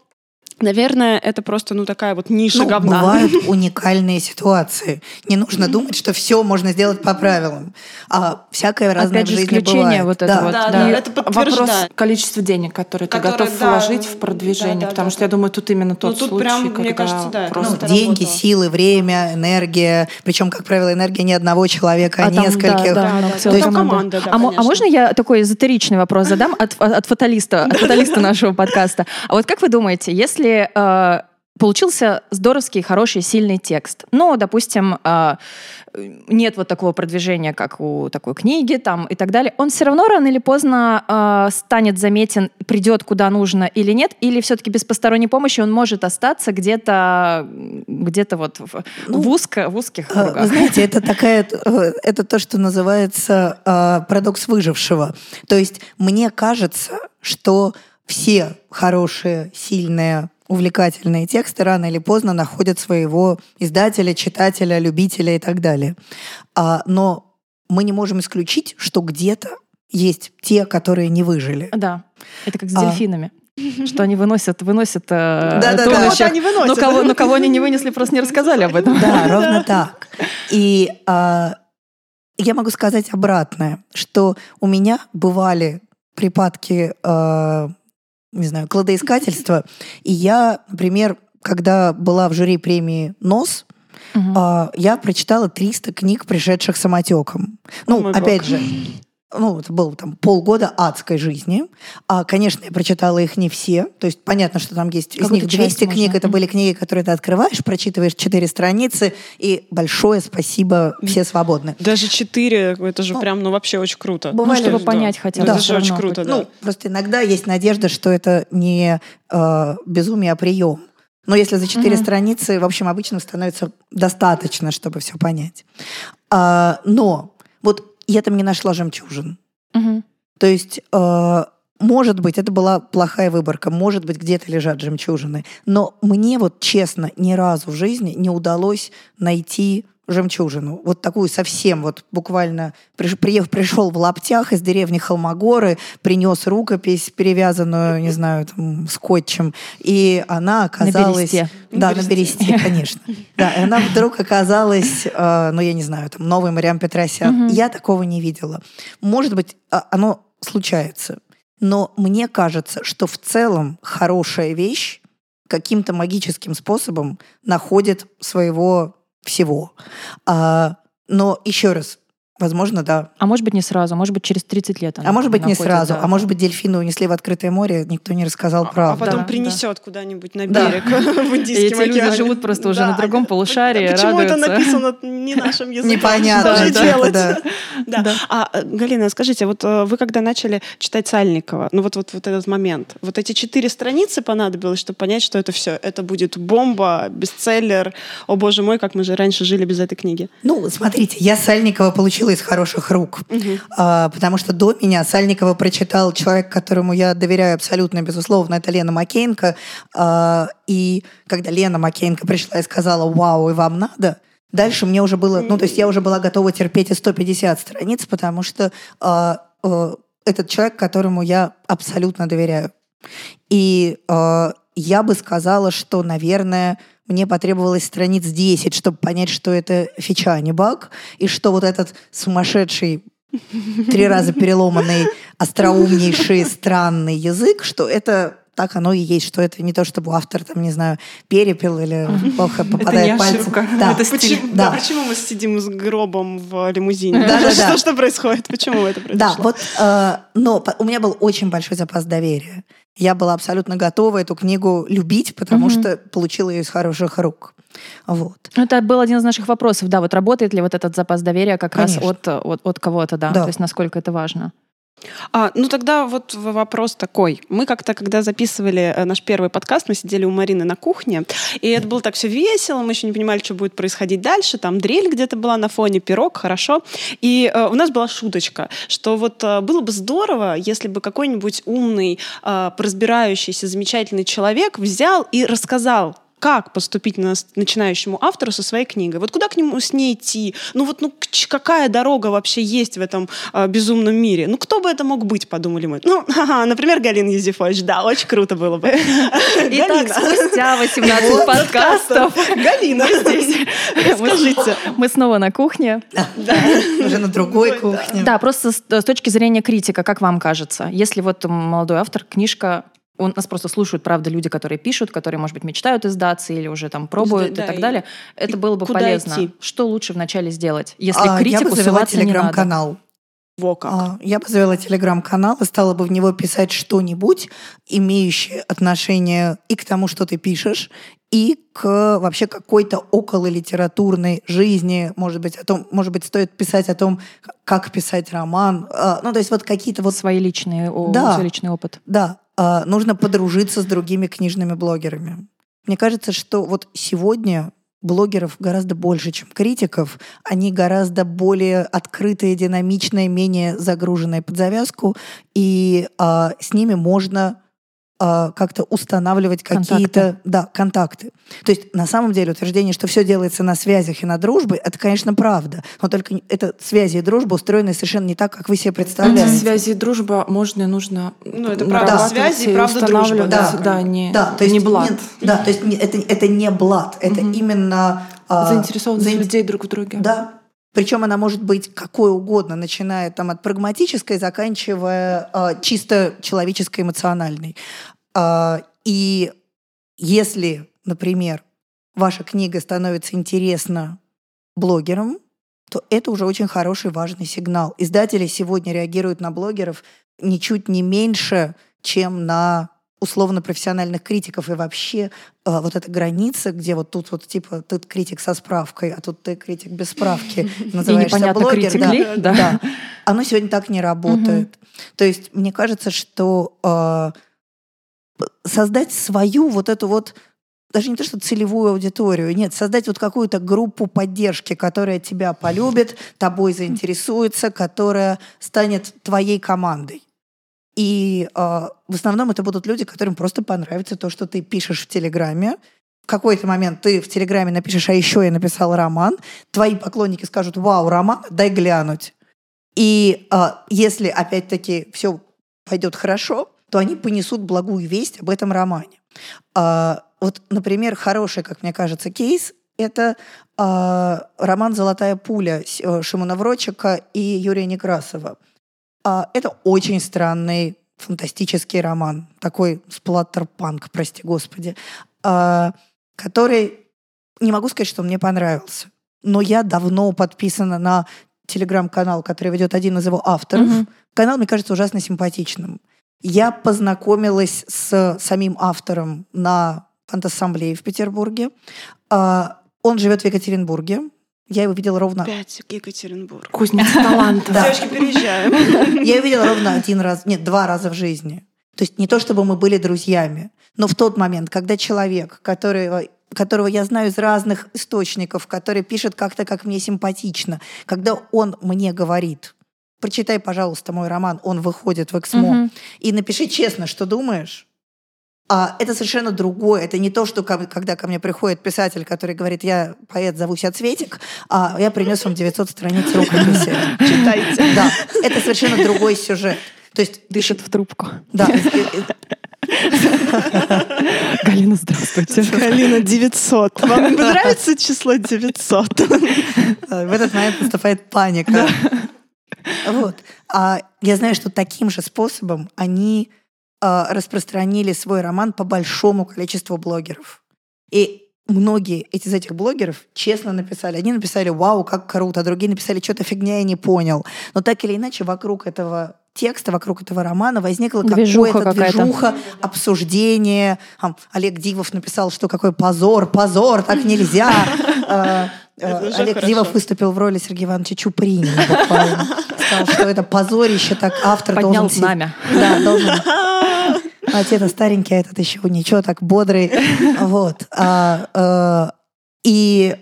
Наверное, это просто, ну, такая вот ниша Ну, говна. бывают уникальные ситуации. Не нужно думать, что все можно сделать по правилам. А всякое разное Опять в же, жизни исключение бывает. вот это Да. вот. Да, да. да, это вопрос количества денег, которые ты готов да, вложить в продвижение, да, да, потому да, что я думаю, тут именно тот тут случай, прям, мне когда кажется, да, Ну, просто это деньги, работало. силы, время, энергия. Причем, как правило, энергия не одного человека, а, А там, нескольких. да, Да, да, да. Там команда. команда, да, а, а можно я такой эзотеричный вопрос задам от, от фаталиста, от фаталиста нашего подкаста? А вот как вы думаете, если э, получился здоровский, хороший, сильный текст, но, допустим, э, нет вот такого продвижения, как у такой книги там и так далее, он все равно рано или поздно э, станет заметен, придет куда нужно или нет, или все-таки без посторонней помощи он может остаться где-то где-то вот в, Ну, в узко, в узких А, кругах? Вы знаете, это такая, э, это то, что называется парадокс выжившего. То есть мне кажется, что все хорошие, сильные, увлекательные тексты рано или поздно находят своего издателя, читателя, любителя и так далее. А, но мы не можем исключить, что где-то есть те, которые не выжили. Да, это как с А. дельфинами. Что они выносят, выносят э, Да-да-да. туловище. Кого-то они выносят. Но кого, но кого они не вынесли, просто не рассказали об этом. Да, ровно так. И а, я могу сказать обратное, что у меня бывали припадки, а, не знаю, кладоискательства, и я, например, когда была в жюри премии «НОС», а, я прочитала 300 книг, пришедших самотеком. Ну, мой опять бог. же, ну, это было там полгода адской жизни. А, конечно, я прочитала их не все. То есть понятно, что там есть из Какую-то них 200 часть книг. можно. Это были книги, которые ты открываешь, прочитываешь 4 страницы, и большое спасибо, все свободны. Даже четыре, это же Ну, прям, ну, вообще очень круто. бывали- Ну, чтобы Да. понять хотя бы. Это Да. же всё очень круто, да. Ну, просто иногда есть надежда, что это не э, безумие, а прием. Но если за четыре Мгм. страницы, в общем, обычно становится достаточно, чтобы все понять. А, но вот я там не нашла жемчужин. Мгм. То есть, э, может быть, это была плохая выборка, может быть, где-то лежат жемчужины. Но мне вот честно ни разу в жизни не удалось найти жемчужину. Вот такую совсем вот буквально приш- приехал, пришел в лаптях из деревни Холмогоры, принес рукопись, перевязанную, не знаю, там, скотчем, и она оказалась... бересте. Да, На на бересте. конечно. Да, и она вдруг оказалась, э, ну, я не знаю, там, новый Мариам Петросян. Мгм. Я такого не видела. Может быть, а, оно случается. Но мне кажется, что в целом хорошая вещь каким-то магическим способом находит своего всего. А, но еще раз, возможно, да. А может быть, не сразу, может быть, через 30 лет. она А может быть, не сразу. да. А может быть, дельфины унесли в открытое море, никто не рассказал А правду. потом Да, принесет куда-нибудь на Да. берег в И Индийском эти люди живут просто уже Да. на другом полушарии, А Почему это написано не нашим языком? Непонятно, Что же да, делать? да. Да. Да. А, э, Галина, скажите, вот э, вы когда начали читать Сальникова, ну вот, вот, вот этот момент, вот эти четыре страницы понадобилось, чтобы понять, что это все, это будет бомба, бестселлер, о боже мой, как мы же раньше жили без этой книги. Ну, смотрите, я Сальникова получила из хороших рук. А, потому что до меня Сальникова прочитал человек, которому я доверяю абсолютно, безусловно, это Лена Макеенко. А, и когда Лена Макеенко пришла и сказала «Вау, и вам надо?», дальше мне уже было... Ну, то есть я уже была готова терпеть и 150 страниц, потому что а, а, этот человек, которому я абсолютно доверяю. И а, я бы сказала, что, наверное, мне потребовалось страниц 10, чтобы понять, что это фича, а не баг, и что вот этот сумасшедший три раза переломанный, остроумнейший, странный язык, что это так оно и есть, что это не то, чтобы автор, там, не знаю, перепел или плохо попадает пальцем. Да. это. Почему, да. Да. почему мы сидим с гробом в лимузине? Да-да-да. Что, что происходит? Почему это произошло? Да, вот, э, но у меня был очень большой запас доверия. Я была абсолютно готова эту книгу любить, потому Мгм. что получила ее из хороших рук. Вот. Это был один из наших вопросов, да, вот работает ли вот этот запас доверия как Конечно. раз от, от, от кого-то, да, Да. то есть насколько это важно. А, ну тогда вот вопрос такой. Мы как-то, когда записывали э, наш первый подкаст, мы сидели у Марины на кухне, и это было так все весело, мы еще не понимали, что будет происходить дальше. Там дрель где-то была на фоне, пирог, хорошо. И э, у нас была шуточка, что вот э, было бы здорово, если бы какой-нибудь умный, э, поразбирающийся, замечательный человек взял и рассказал как поступить на- начинающему автору со своей книгой? Вот куда к нему с ней идти? Ну вот ну, какая дорога вообще есть в этом а, безумном мире? Ну кто бы это мог быть, подумали мы. Ну, ха-ха, например, Галина Юзефович. Да, очень круто было бы. Итак, спустя 18 подкастов Галина здесь. Расскажите. мы снова на кухне. Уже на другой кухне. Да, просто с точки зрения критика, как вам кажется, если вот молодой автор, книжка, он, нас просто слушают, правда, люди, которые пишут, которые, может быть, мечтают издаться или уже там пробуют Да, и так и- далее, это и было бы куда полезно. идти? Что лучше вначале сделать, если А, к я критику бы завела телеграм-канал. Во как. А, Я бы завела телеграм-канал и стала бы в него писать что-нибудь, имеющее отношение и к тому, что ты пишешь, и к вообще какой-то окололитературной жизни. Может быть, о том, может быть, стоит писать о том, как писать роман. А, Ну, то есть вот какие-то вот... Свои личные, Да. свой личный опыт. Да, нужно подружиться с другими книжными блогерами. Мне кажется, что вот сегодня блогеров гораздо больше, чем критиков. Они гораздо более открытые, динамичные, менее загруженные под завязку, и а, с ними можно а, как-то устанавливать какие-то да, контакты. То есть на самом деле утверждение, что все делается на связях и на дружбе, это, конечно, правда. Но только это связи и дружба устроены совершенно не так, как вы себе Эти представляете. связи и дружба можно и нужно Ну, это правда нарабатывать связи и правда дружба, да. Да, не, Да, то есть не блат. нет, да, то есть не- это, это не блат, это именно а, Заинтересованность заин- людей друг в друге. Да. Причем она может быть какой угодно, начиная там от прагматической, заканчивая а, чисто человеческой, эмоциональной. А, и если, например, ваша книга становится интересна блогерам, то это уже очень хороший, важный сигнал. Издатели сегодня реагируют на блогеров ничуть не меньше, чем на условно-профессиональных критиков. И вообще э, вот эта граница, где вот тут вот типа тут критик со справкой, а тут ты критик без справки, называешься непонятно, блогер. критик да, ли, да. да. Оно сегодня так не работает. То есть мне кажется, что э, создать свою вот эту вот даже не то, что целевую аудиторию, нет, создать вот какую-то группу поддержки, которая тебя полюбит, тобой заинтересуется, которая станет твоей командой. И э, в основном это будут люди, которым просто понравится то, что ты пишешь в Телеграме. В какой-то момент ты в Телеграме напишешь, а еще я написал роман. Твои поклонники скажут, вау, роман, дай глянуть. И э, если, опять-таки, все пойдет хорошо, то они понесут благую весть об этом романе. А, вот, например, хороший, как мне кажется, кейс — это а, роман «Золотая пуля» э, Шимона Врочика и Юрия Некрасова. А, это очень странный, фантастический роман, такой сплаттер-панк, прости господи, а, который, не могу сказать, что мне понравился, но я давно подписана на телеграм-канал, который ведет один из его авторов. Мгм. Канал, мне кажется, ужасно симпатичным. Я познакомилась с самим автором на фантассамблее в Петербурге. А, Он живет в Екатеринбурге. Я его видела ровно... Опять Екатеринбург. Кузница талантов. Девочки, переезжаем. Я его видела ровно один раз, нет, два раза в жизни. То есть не то, чтобы мы были друзьями, но в тот момент, когда человек, которого, которого я знаю из разных источников, который пишет как-то, как мне симпатично, когда он мне говорит, прочитай, пожалуйста, мой роман, он выходит в Эксмо, Мгм. и напиши честно, что думаешь, это совершенно другое. Это не то, что ко- когда ко мне приходит писатель, который говорит, я поэт, зовусь Цветик, а я принес вам 900 страниц рукописи. Читайте. Да, это совершенно другой сюжет. То есть, Дышит в трубку. да, Галина, здравствуйте. Галина 900. Вам нравится число 900? э, в этот момент наступает паника. Вот. А я знаю, что таким же способом они распространили свой роман по большому количеству блогеров. И многие из этих блогеров честно написали. Одни написали «Вау, как круто», а другие написали «Что-то фигня, я не понял». Но так или иначе вокруг этого текста, вокруг этого романа возникла Движуха какая-то какая-то. движуха, обсуждение. Там Олег Дивов написал, что какой позор, позор, так нельзя. Э, э, Олег. Дивов выступил в роли Сергея Ивановича Чупринина буквально. Сказал, что это позорище, так автор Поднял должен... си- знамя. Да, должен а те-то старенький, а этот еще ничего, так бодрый. Вот. А, э, и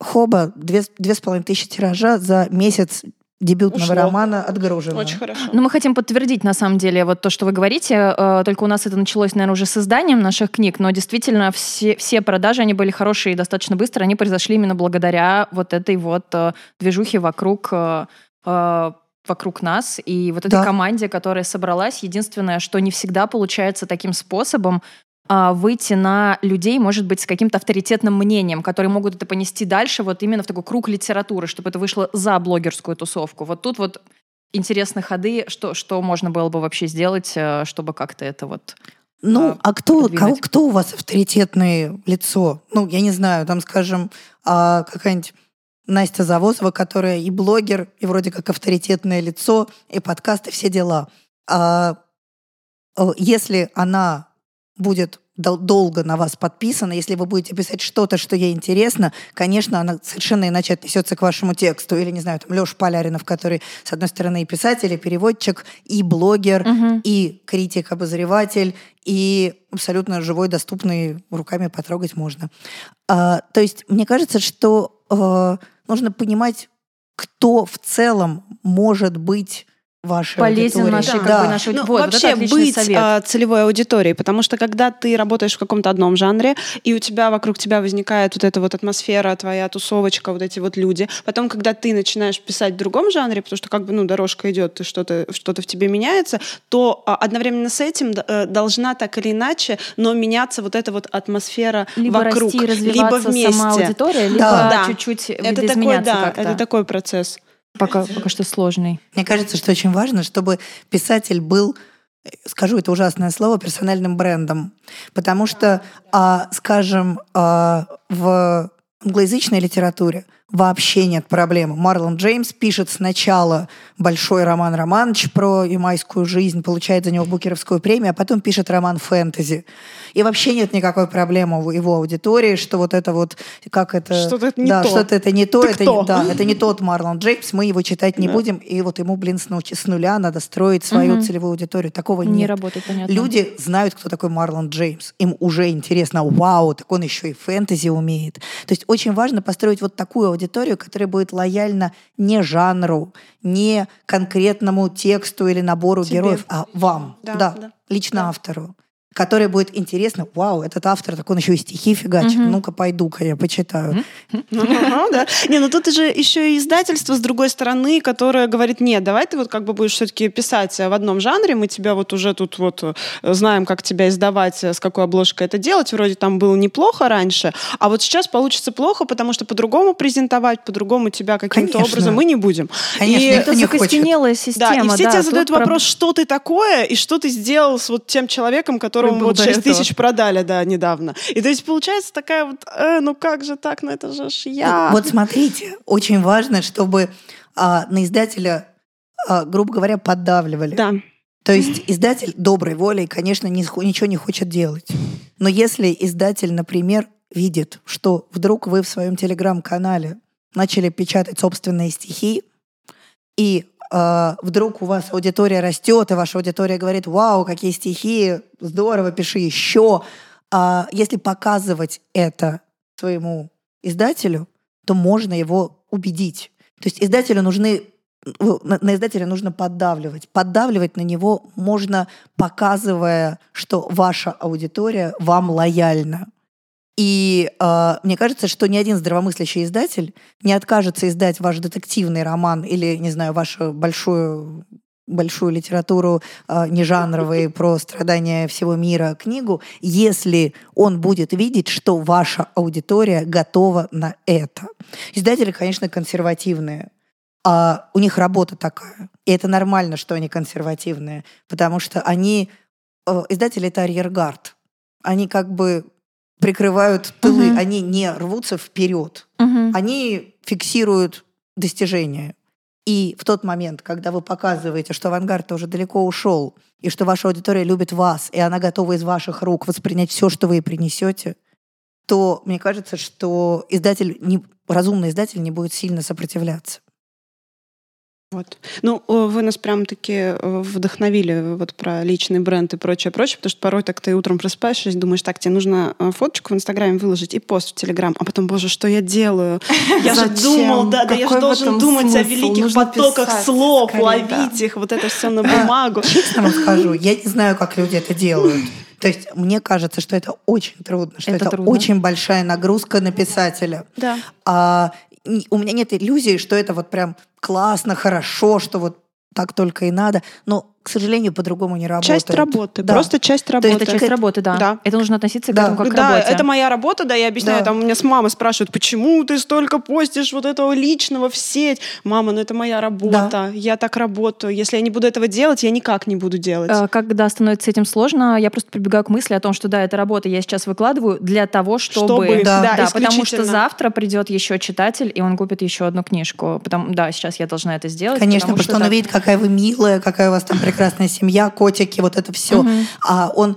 Хоба две, две с половиной тысячи тиража за месяц дебютного Ушло. романа отгружено. Очень хорошо. Ну, мы хотим подтвердить, на самом деле, вот то, что вы говорите. э, Только у нас это началось, наверное, уже с изданием наших книг, но действительно все, все продажи, они были хорошие и достаточно быстро. Они произошли именно благодаря вот этой вот э, движухе вокруг э, э, вокруг нас и вот этой Да. команде, которая собралась. Единственное, что не всегда получается таким способом а, выйти на людей, может быть, с каким-то авторитетным мнением, которые могут это понести дальше, вот именно в такой круг литературы, чтобы это вышло за блогерскую тусовку. Вот тут вот интересные ходы, что, что можно было бы вообще сделать, э, чтобы как-то это вот... Ну, а, а кто, кого- кто у вас авторитетное лицо? Ну, я не знаю, там, скажем, а, какая-нибудь Настя Завозова, которая и блогер, и вроде как авторитетное лицо, и подкаст, и все дела. А, э, если она будет дол- долго на вас подписана, если вы будете писать что-то, что ей интересно, конечно, она совершенно иначе отнесется к вашему тексту. Или, не знаю, там Леша Поляринов, который, с одной стороны, и писатель, и переводчик, и блогер, и критик, обозреватель, и абсолютно живой, доступный, руками потрогать можно. А, то есть мне кажется, что нужно понимать, кто в целом может быть вашей Полезен аудитории. нашей, как Да. бы, нашей... Ну, вот, вот вообще это отличный быть совет. а, целевой аудиторией, потому что когда ты работаешь в каком-то одном жанре, и у тебя вокруг тебя возникает вот эта вот атмосфера, твоя тусовочка, вот эти вот люди, потом, когда ты начинаешь писать в другом жанре, потому что как бы, ну, дорожка идет, и что-то что в тебе меняется, то а, одновременно с этим э, должна так или иначе, но меняться вот эта вот атмосфера либо вокруг, расти и либо развиваться вместе. сама аудитория, либо Да. чуть-чуть Это такой, да, как-то. это такой процесс. Пока, пока что сложный. Мне кажется, что очень важно, чтобы писатель был, э, скажу это ужасное слово, персональным брендом. Потому что, а, скажем, а, в англоязычной литературе вообще нет проблемы. Марлон Джеймс пишет сначала большой роман Романович про ямайскую жизнь, получает за него Букеровскую премию, а потом пишет роман фэнтези. И вообще нет никакой проблемы в его аудитории, что вот это вот, как это... Что-то не да, то. что-то это не то, Ты это, кто? не- да, это не тот Марлон Джеймс, мы его читать не Да. будем, и вот ему, блин, с, ночи- с нуля надо строить свою Мгм. целевую аудиторию. Такого Не нет. работает, понятно. Люди знают, кто такой Марлон Джеймс. Им уже интересно, вау, так он еще и фэнтези умеет. То есть очень важно построить вот такую аудиторию, которая будет лояльна не жанру, не конкретному тексту или набору Тебе. героев, а вам, Да, да, да. лично Да. автору. Которая будет интересно, вау, этот автор, так он еще и стихи фигачит. Мгм. Ну-ка, пойду-ка я почитаю. Да. Не, ну тут же еще и издательство с другой стороны, которое говорит, нет, давай ты вот как бы будешь все-таки писать в одном жанре, мы тебя вот уже тут вот э, знаем, как тебя издавать, э, с какой обложкой это делать, вроде там было неплохо раньше, а вот сейчас получится плохо, потому что по-другому презентовать, по-другому тебя каким-то образом мы не будем. Конечно, И- Это закостенелая Да, система. и все да, тебе задают вопрос, что ты такое, и что ты сделал с вот тем человеком, которому вот до 6 этого. тысяч продали, да, недавно. И то есть получается такая вот, э, ну как же так, ну это же ж я. Вот смотрите, очень важно, чтобы а, на издателя, а, грубо говоря, поддавливали. Да. То есть издатель доброй волей, конечно, ничего не хочет делать. Но если издатель, например, видит, что вдруг вы в своем телеграм-канале начали печатать собственные стихи, и э, вдруг у вас аудитория растет, и ваша аудитория говорит, вау, какие стихи, здорово, пиши еще. А если показывать это своему издателю, то можно его убедить. То есть издателю нужны ну, на, издателя нужно поддавливать. Поддавливать на него можно, показывая, что ваша аудитория вам лояльна. И э, мне кажется, что ни один здравомыслящий издатель не откажется издать ваш детективный роман или, не знаю, вашу большую большую литературу э, нежанровые про страдания всего мира книгу, если он будет видеть, что ваша аудитория готова на это. Издатели, конечно, консервативные, а у них работа такая. И это нормально, что они консервативные, потому что они... э, Издатели — это арьергард. Они как бы прикрывают тылы, Мгм. они не рвутся вперед. Мгм. Они фиксируют достижения. И в тот момент, когда вы показываете, что авангард уже далеко ушел, и что ваша аудитория любит вас, и она готова из ваших рук воспринять все, что вы ей принесете, то мне кажется, что издатель, не, разумный издатель не будет сильно сопротивляться. Вот. Ну, э, вы нас прям таки э, вдохновили вот про личный бренд и прочее, прочее, потому что порой так ты утром просыпаешься и думаешь, так, тебе нужно э, фоточку в Инстаграме выложить и пост в Телеграм, а потом, боже, что я делаю? Я же думал, да, да, я же должен думать о великих потоках слов, ловить их, вот это все на бумагу. Честно вам скажу, я не знаю, как люди это делают. То есть мне кажется, что это очень трудно, что это, это очень большая нагрузка на писателя. Да. А, у меня нет иллюзии, что это вот прям классно, хорошо, что вот так только и надо. Но к сожалению, по-другому не работает. Часть работы, да. просто часть работы. То есть это часть работы, да. да. Это нужно относиться да. к этому как да, к работе. это моя работа, да, я объясняю, да. там у меня с мамой спрашивают, почему ты столько постишь вот этого личного в сеть? Мама, ну это моя работа, да. я так работаю. Если я не буду этого делать, я никак не буду делать. Э, когда становится с этим сложно, я просто прибегаю к мысли о том, что да, это работа, я сейчас выкладываю для того, чтобы... чтобы да, да, да потому что завтра придет еще читатель, и он купит еще одну книжку. Потому, да, сейчас я должна это сделать. Конечно, потому, потому что, что он так... увидит, какая вы милая, какая у вас там прекрасная семья, котики, вот это все. Угу. А он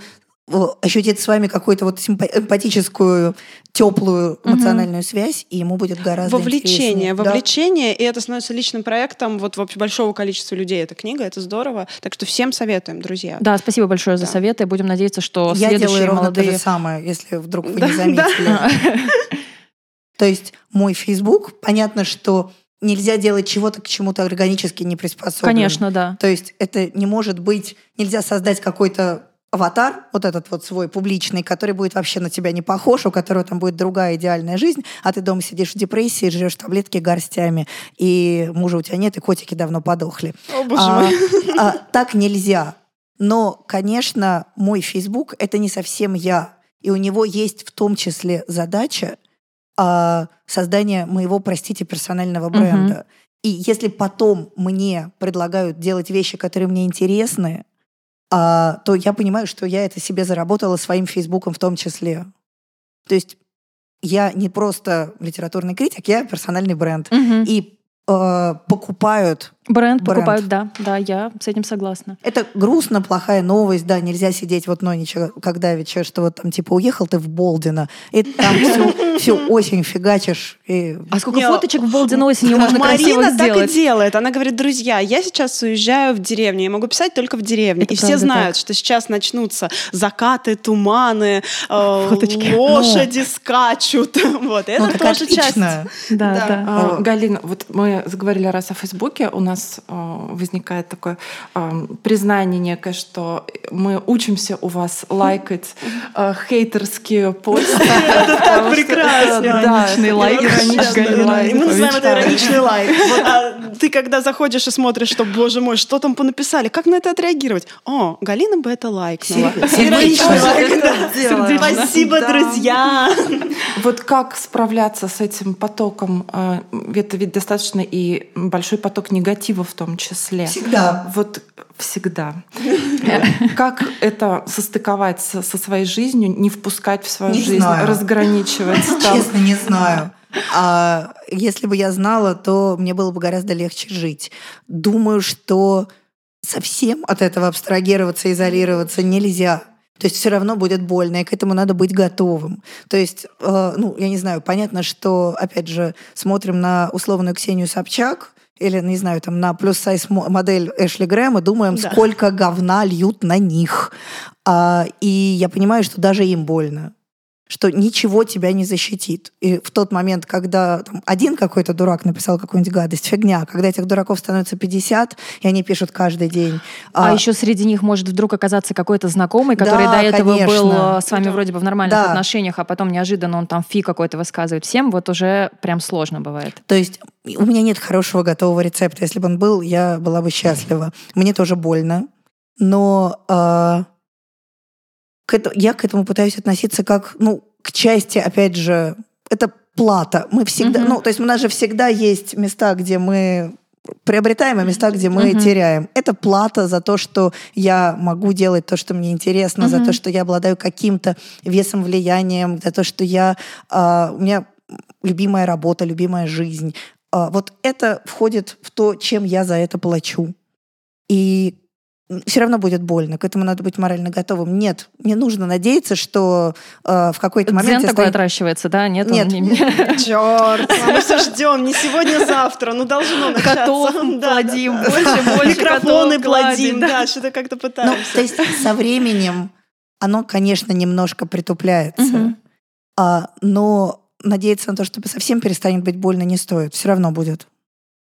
ощутит с вами какую-то вот эмпатическую, теплую эмоциональную угу. связь, и ему будет гораздо Вовлечение, интереснее. вовлечение, да? и это становится личным проектом вот вообще большого количества людей. Эта книга, это здорово. Так что всем советуем, друзья. Да, спасибо большое да. за советы. Будем надеяться, что Я следующие делаю ровно молодые... то же самое, если вдруг вы не заметили. То есть мой Facebook, понятно, что нельзя делать чего-то к чему-то органически не приспособленным. Конечно, да. То есть это не может быть, нельзя создать какой-то аватар, вот этот вот свой публичный, который будет вообще на тебя не похож, у которого там будет другая идеальная жизнь, а ты дома сидишь в депрессии, жрешь таблетки горстями, и мужа у тебя нет, и котики давно подохли. О, боже а, мой. А, так нельзя. Но, конечно, мой Facebook — это не совсем я. И у него есть в том числе задача а, создания моего, простите, персонального бренда. Угу. И если потом мне предлагают делать вещи, которые мне интересны, а, то я понимаю, что я это себе заработала своим Фейсбуком в том числе. То есть я не просто литературный критик, я персональный бренд. Угу. И э, покупают Бренд, бренд покупают, да, да, я с этим согласна. Это грустно, плохая новость, да, нельзя сидеть вот, ну, ничего, как Давича, что вот там, типа, уехал ты в Болдино, и там всю, всю осень фигачишь. И... А сколько Не, фоточек в Болдино осенью можно Марина красиво так и делает. Она говорит, друзья, я сейчас уезжаю в деревню, я могу писать только в деревне. Это и все знают, так. что сейчас начнутся закаты, туманы, э, лошади ну. скачут. Вот, это ну, тоже часть. Да, да. да. А, Галина, вот мы заговорили раз о Фейсбуке, у нас нас э, возникает такое э, признание некое, что мы учимся у вас лайкать э, хейтерские посты. Это так прекрасно. Ироничный лайк. Мы называем это ироничный лайк. Ты когда заходишь и смотришь, что, боже мой, что там понаписали, как на это отреагировать? О, Галина бы это лайкнула. Спасибо, друзья. Вот как справляться с этим потоком? Это ведь достаточно и большой поток негатива негатива в том числе. Всегда. Вот всегда. Как это состыковать со, со своей жизнью, не впускать в свою не жизнь, знаю. разграничивать? Там. Честно, не знаю. А если бы я знала, то мне было бы гораздо легче жить. Думаю, что совсем от этого абстрагироваться, изолироваться нельзя. То есть все равно будет больно, и к этому надо быть готовым. То есть, э, ну, я не знаю, понятно, что, опять же, смотрим на условную Ксению Собчак, или, не знаю, там на плюс-сайз модель Эшли Грэма, думаем, да. сколько говна льют на них. А, и я понимаю, что даже им больно что ничего тебя не защитит. И в тот момент, когда там, один какой-то дурак написал какую-нибудь гадость, фигня, когда этих дураков становится 50, и они пишут каждый день. А, а еще среди них может вдруг оказаться какой-то знакомый, который да, до этого конечно. был э, с вами вроде бы в нормальных да. отношениях, а потом неожиданно он там фи какой-то высказывает всем, вот уже прям сложно бывает. То есть у меня нет хорошего готового рецепта. Если бы он был, я была бы счастлива. Мне тоже больно. Но э, к этому, я к этому пытаюсь относиться как, ну, к части, опять же, это плата. Мы всегда, mm-hmm. ну, то есть у нас же всегда есть места, где мы приобретаем, и места, где мы mm-hmm. теряем. Это плата за то, что я могу делать то, что мне интересно, mm-hmm. за то, что я обладаю каким-то весом, влиянием, за то, что я, э, у меня любимая работа, любимая жизнь. Э, вот это входит в то, чем я за это плачу. И все равно будет больно, к этому надо быть морально готовым. Нет, не нужно надеяться, что э, в какой-то момент... Дзен такой станет... отращивается, да? Нет? Нет. Не... Черт, мы все ждем, не сегодня, завтра, ну должно начаться. Котов плодим, больше, больше Микрофоны плодим, да, что-то как-то пытаемся. Ну, то есть со временем оно, конечно, немножко притупляется, а, но надеяться на то, что совсем перестанет быть больно, не стоит. Все равно будет.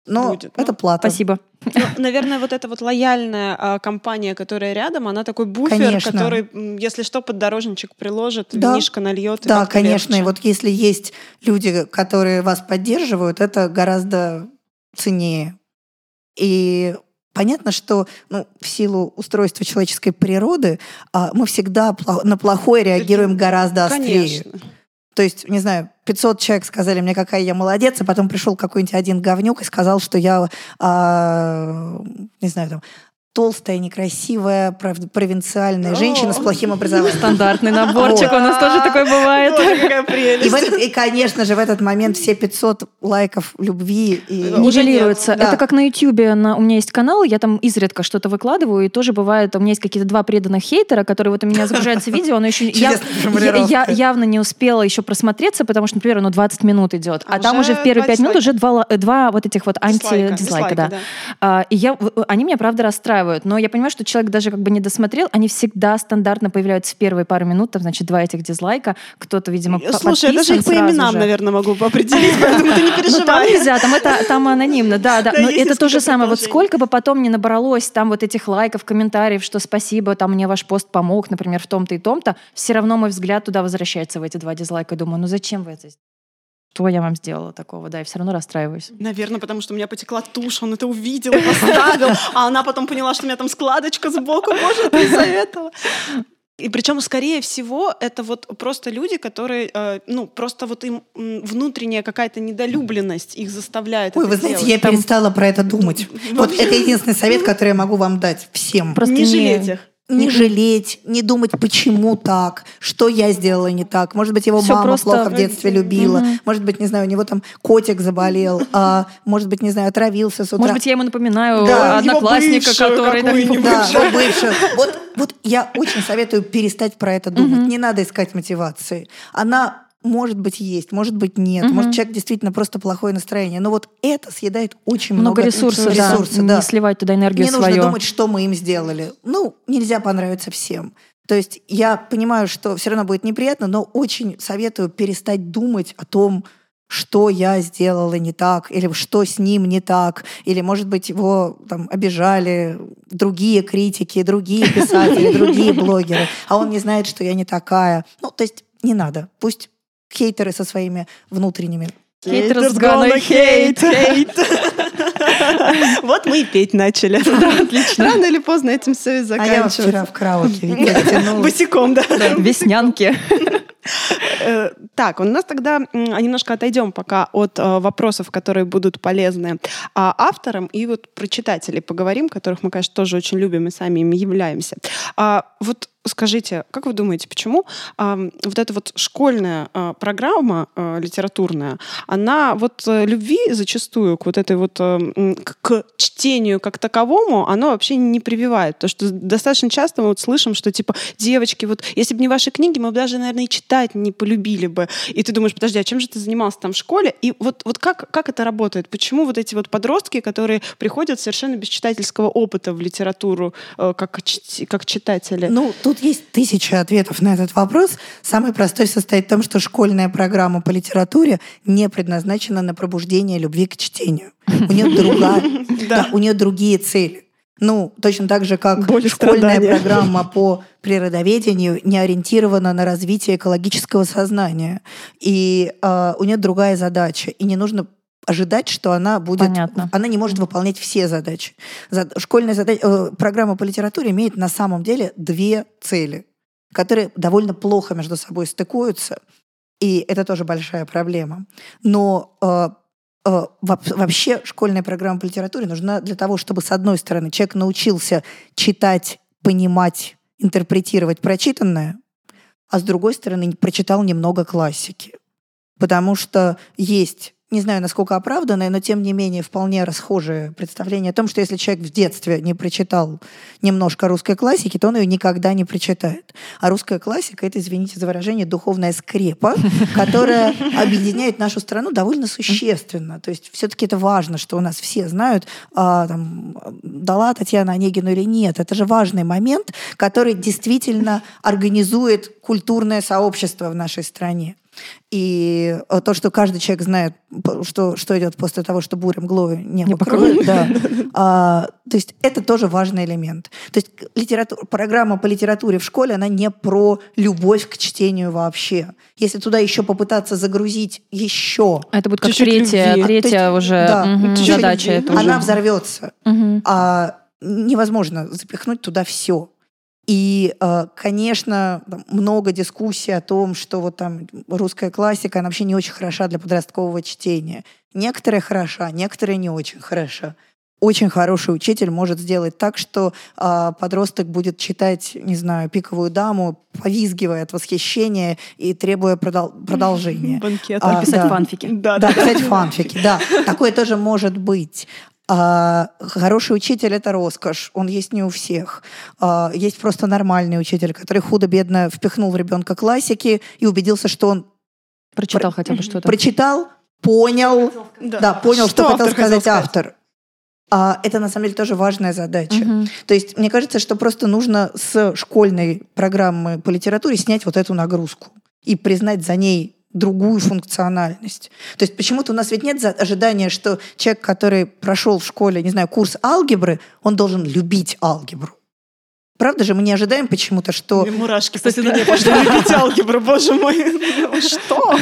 Но будет. это ну, плата. Спасибо. Ну, наверное, вот эта вот лояльная а, компания, которая рядом, она такой буфер, конечно. который, если что, поддорожничек приложит, да. винишко нальет. Да, конечно. Легче. И вот если есть люди, которые вас поддерживают, это гораздо ценнее. И Понятно, что ну, в силу устройства человеческой природы а, мы всегда на плохое реагируем гораздо острее. Конечно. То есть, не знаю, 500 человек сказали мне, какая я молодец, а потом пришел какой-нибудь один говнюк и сказал, что я, э, не знаю, там, толстая, некрасивая, провинциальная женщина с плохим образованием. Стандартный наборчик, вот. у нас тоже такой бывает. И, в этот, и, конечно же, в этот момент все 500 лайков любви и... нивелируются. Да. Это как на Ютьюбе, на, у меня есть канал, я там изредка что-то выкладываю, и тоже бывает, у меня есть какие-то два преданных хейтера, которые вот у меня загружается видео, оно еще я, я, явно не успела еще просмотреться, потому что, например, оно 20 минут идет, а, а там уже в первые 5 минут уже два, два вот этих вот анти-дизлайка. Да. А, и я, они меня, правда, расстраивают устраивают. Но я понимаю, что человек даже как бы не досмотрел, они всегда стандартно появляются в первые пару минут, там, значит, два этих дизлайка, кто-то, видимо, Слушай, я даже их по именам, же. наверное, могу определить, поэтому ты не переживай. Ну, там нельзя, там, это, там анонимно, да, да. Но это то же самое. Вот сколько бы потом не набралось там вот этих лайков, комментариев, что спасибо, там мне ваш пост помог, например, в том-то и том-то, все равно мой взгляд туда возвращается в эти два дизлайка. Думаю, ну зачем вы это? Что я вам сделала такого, да, и все равно расстраиваюсь. Наверное, потому что у меня потекла тушь, он это увидел, поставил, а она потом поняла, что у меня там складочка сбоку, может, из-за этого. И причем, скорее всего, это вот просто люди, которые, э, ну, просто вот им внутренняя какая-то недолюбленность их заставляет. Ой, вы знаете, делать. я Там... перестала про это думать. Вот это единственный совет, который я могу вам дать всем. Просто не жалеть их не жалеть, не думать, почему так, что я сделала не так. Может быть, его Всё мама плохо в детстве любила. Угу. Может быть, не знаю, у него там котик заболел. А, может быть, не знаю, отравился с утра. Может быть, я ему напоминаю да, одноклассника, который... Да, да бывшего. Вот, вот я очень советую перестать про это думать. Угу. Не надо искать мотивации. Она может быть, есть, может быть, нет. Угу. Может, человек действительно просто плохое настроение. Но вот это съедает очень много, много ресурсов. Да, ресурсов да. Не сливать туда энергию Не свою. нужно думать, что мы им сделали. Ну, нельзя понравиться всем. То есть я понимаю, что все равно будет неприятно, но очень советую перестать думать о том, что я сделала не так, или что с ним не так, или, может быть, его там обижали другие критики, другие писатели, другие блогеры, а он не знает, что я не такая. Ну, то есть не надо. Пусть хейтеры со своими внутренними. Haters gonna hate. Вот мы и петь начали. Отлично. Рано или поздно этим все и заканчивается. А я вчера в караоке Босиком, да. Веснянки. Э, так, у нас тогда немножко отойдем пока от э, вопросов, которые будут полезны а, авторам, и вот про читателей поговорим, которых мы, конечно, тоже очень любим и сами ими являемся. А, вот Скажите, как вы думаете, почему э, вот эта вот школьная э, программа э, литературная, она вот э, любви зачастую к вот этой вот э, к чтению как таковому, она вообще не прививает, потому что достаточно часто мы вот слышим, что типа девочки, вот если бы не ваши книги, мы бы даже, наверное, и читать не полюбили бы. И ты думаешь, подожди, а чем же ты занимался там в школе? И вот вот как как это работает? Почему вот эти вот подростки, которые приходят совершенно без читательского опыта в литературу э, как как читатели? Ну тут есть тысяча ответов на этот вопрос. Самый простой состоит в том, что школьная программа по литературе не предназначена на пробуждение любви к чтению. У нее другая, да, у нее другие цели. Ну, точно так же, как Боль школьная страдания. программа по природоведению не ориентирована на развитие экологического сознания. И э, у нее другая задача. И не нужно ожидать, что она будет... Понятно. Она не может выполнять все задачи. Школьная задача, э, программа по литературе имеет на самом деле две цели, которые довольно плохо между собой стыкуются. И это тоже большая проблема. Но э, э, вообще школьная программа по литературе нужна для того, чтобы, с одной стороны, человек научился читать, понимать, интерпретировать прочитанное, а с другой стороны, прочитал немного классики. Потому что есть не знаю, насколько оправданное, но тем не менее вполне расхожее представление о том, что если человек в детстве не прочитал немножко русской классики, то он ее никогда не прочитает. А русская классика — это, извините за выражение, духовная скрепа, которая объединяет нашу страну довольно существенно. То есть все-таки это важно, что у нас все знают, а, там, дала Татьяна Онегину или нет. Это же важный момент, который действительно организует культурное сообщество в нашей стране. И э, то, что каждый человек знает, что, что идет после того, что буря мглою не, не покроет, да. а, то есть это тоже важный элемент. То есть литература, программа по литературе в школе, она не про любовь к чтению вообще. Если туда еще попытаться загрузить еще... Это будет как третья, третья есть, уже да, угу, задача. Это она уже. взорвется. Угу. А невозможно запихнуть туда все. И, э, конечно, много дискуссий о том, что вот там русская классика, она вообще не очень хороша для подросткового чтения. Некоторые хороша, некоторые не очень хороша. Очень хороший учитель может сделать так, что э, подросток будет читать, не знаю, пиковую даму, повизгивая от восхищения и требуя продол- продолжения. Банкет. А, писать да. фанфики. Да, да, писать фанфики, да. Такое тоже может быть. А, хороший учитель — это роскошь, он есть не у всех. А, есть просто нормальный учитель, который худо-бедно впихнул в ребенка классики и убедился, что он... Прочитал про- хотя бы что-то. Прочитал, понял, да, да понял, что, что хотел сказать автор. А это на самом деле тоже важная задача. Угу. То есть мне кажется, что просто нужно с школьной программы по литературе снять вот эту нагрузку и признать за ней другую функциональность. То есть почему-то у нас ведь нет ожидания, что человек, который прошел в школе, не знаю, курс алгебры, он должен любить алгебру. Правда же, мы не ожидаем почему-то, что... Мне мурашки по спине пошли любить алгебру, боже мой. Что?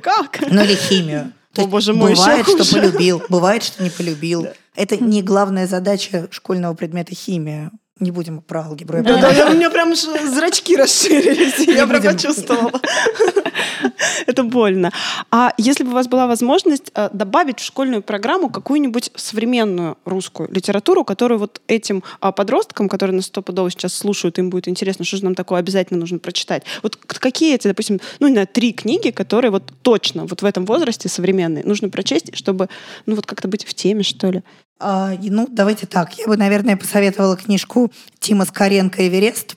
Как? Ну или химию. То О, боже мой, бывает, что хуже. полюбил, бывает, что не полюбил. Да. Это не главная задача школьного предмета химия. Не будем про алгебру. Да, да, да, у меня прям зрачки расширились. Я прям почувствовала. Это больно. А если бы у вас была возможность э, добавить в школьную программу какую-нибудь современную русскую литературу, которую вот этим а, подросткам, которые нас стопудово сейчас слушают, им будет интересно, что же нам такое обязательно нужно прочитать. Вот какие эти, допустим, ну, не знаю, три книги, которые вот точно вот в этом возрасте современные нужно прочесть, чтобы, ну, вот как-то быть в теме, что ли? А, ну, давайте так. Я бы, наверное, посоветовала книжку Тима Скоренко «Эверест»,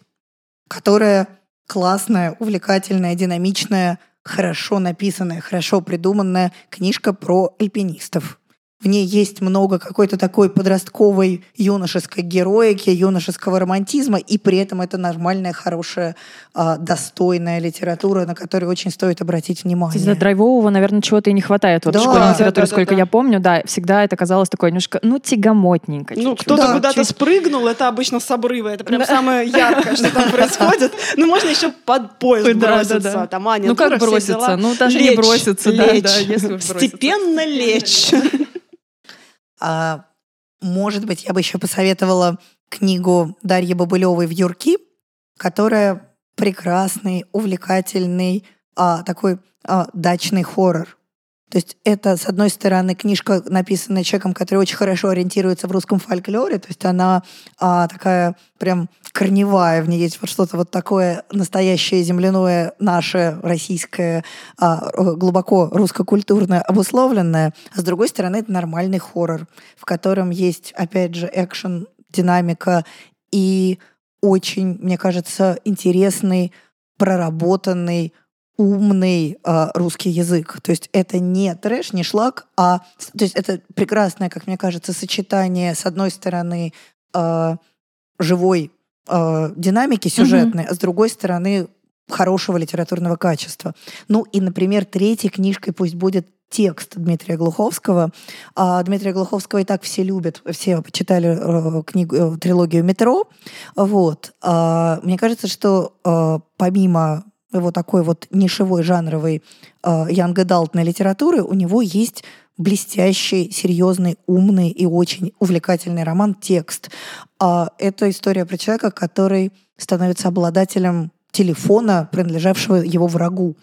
которая классная, увлекательная, динамичная, хорошо написанная, хорошо придуманная книжка про альпинистов. В ней есть много какой-то такой подростковой юношеской героики, юношеского романтизма, и при этом это нормальная, хорошая, а, достойная литература, на которую очень стоит обратить внимание. Для драйвового, наверное, чего-то и не хватает. Вот да, в школьной литературе, да, да, сколько да, да. я помню, да, всегда это казалось такое немножко, ну, тягомотненько. Ну, кто-то да, куда-то чуть... спрыгнул, это обычно с обрыва, это прям самое яркое, что там происходит. Ну, можно еще под поезд броситься. Там, Аня, ну, как броситься? Ну, даже не броситься, да, да, если Степенно лечь. А, может быть, я бы еще посоветовала книгу Дарьи Бабылевой «В юрки», которая прекрасный, увлекательный, а, такой а, дачный хоррор. То есть это, с одной стороны, книжка, написанная человеком, который очень хорошо ориентируется в русском фольклоре, то есть она а, такая прям корневая, в ней есть вот что-то вот такое настоящее земляное, наше, российское, а, глубоко русско-культурное, обусловленное. А с другой стороны, это нормальный хоррор, в котором есть, опять же, экшен, динамика и очень, мне кажется, интересный, проработанный, умный э, русский язык. То есть это не трэш, не шлак, а то есть это прекрасное, как мне кажется, сочетание с одной стороны э, живой э, динамики сюжетной, mm-hmm. а с другой стороны хорошего литературного качества. Ну и, например, третьей книжкой пусть будет текст Дмитрия Глуховского. А Дмитрия Глуховского и так все любят, все почитали э, книгу, э, трилогию «Метро». Вот. А, мне кажется, что э, помимо его такой вот нишевой жанровой э, янг адалтной литературы, у него есть блестящий, серьезный, умный и очень увлекательный роман «Текст». А это история про человека, который становится обладателем телефона, принадлежавшего его врагу.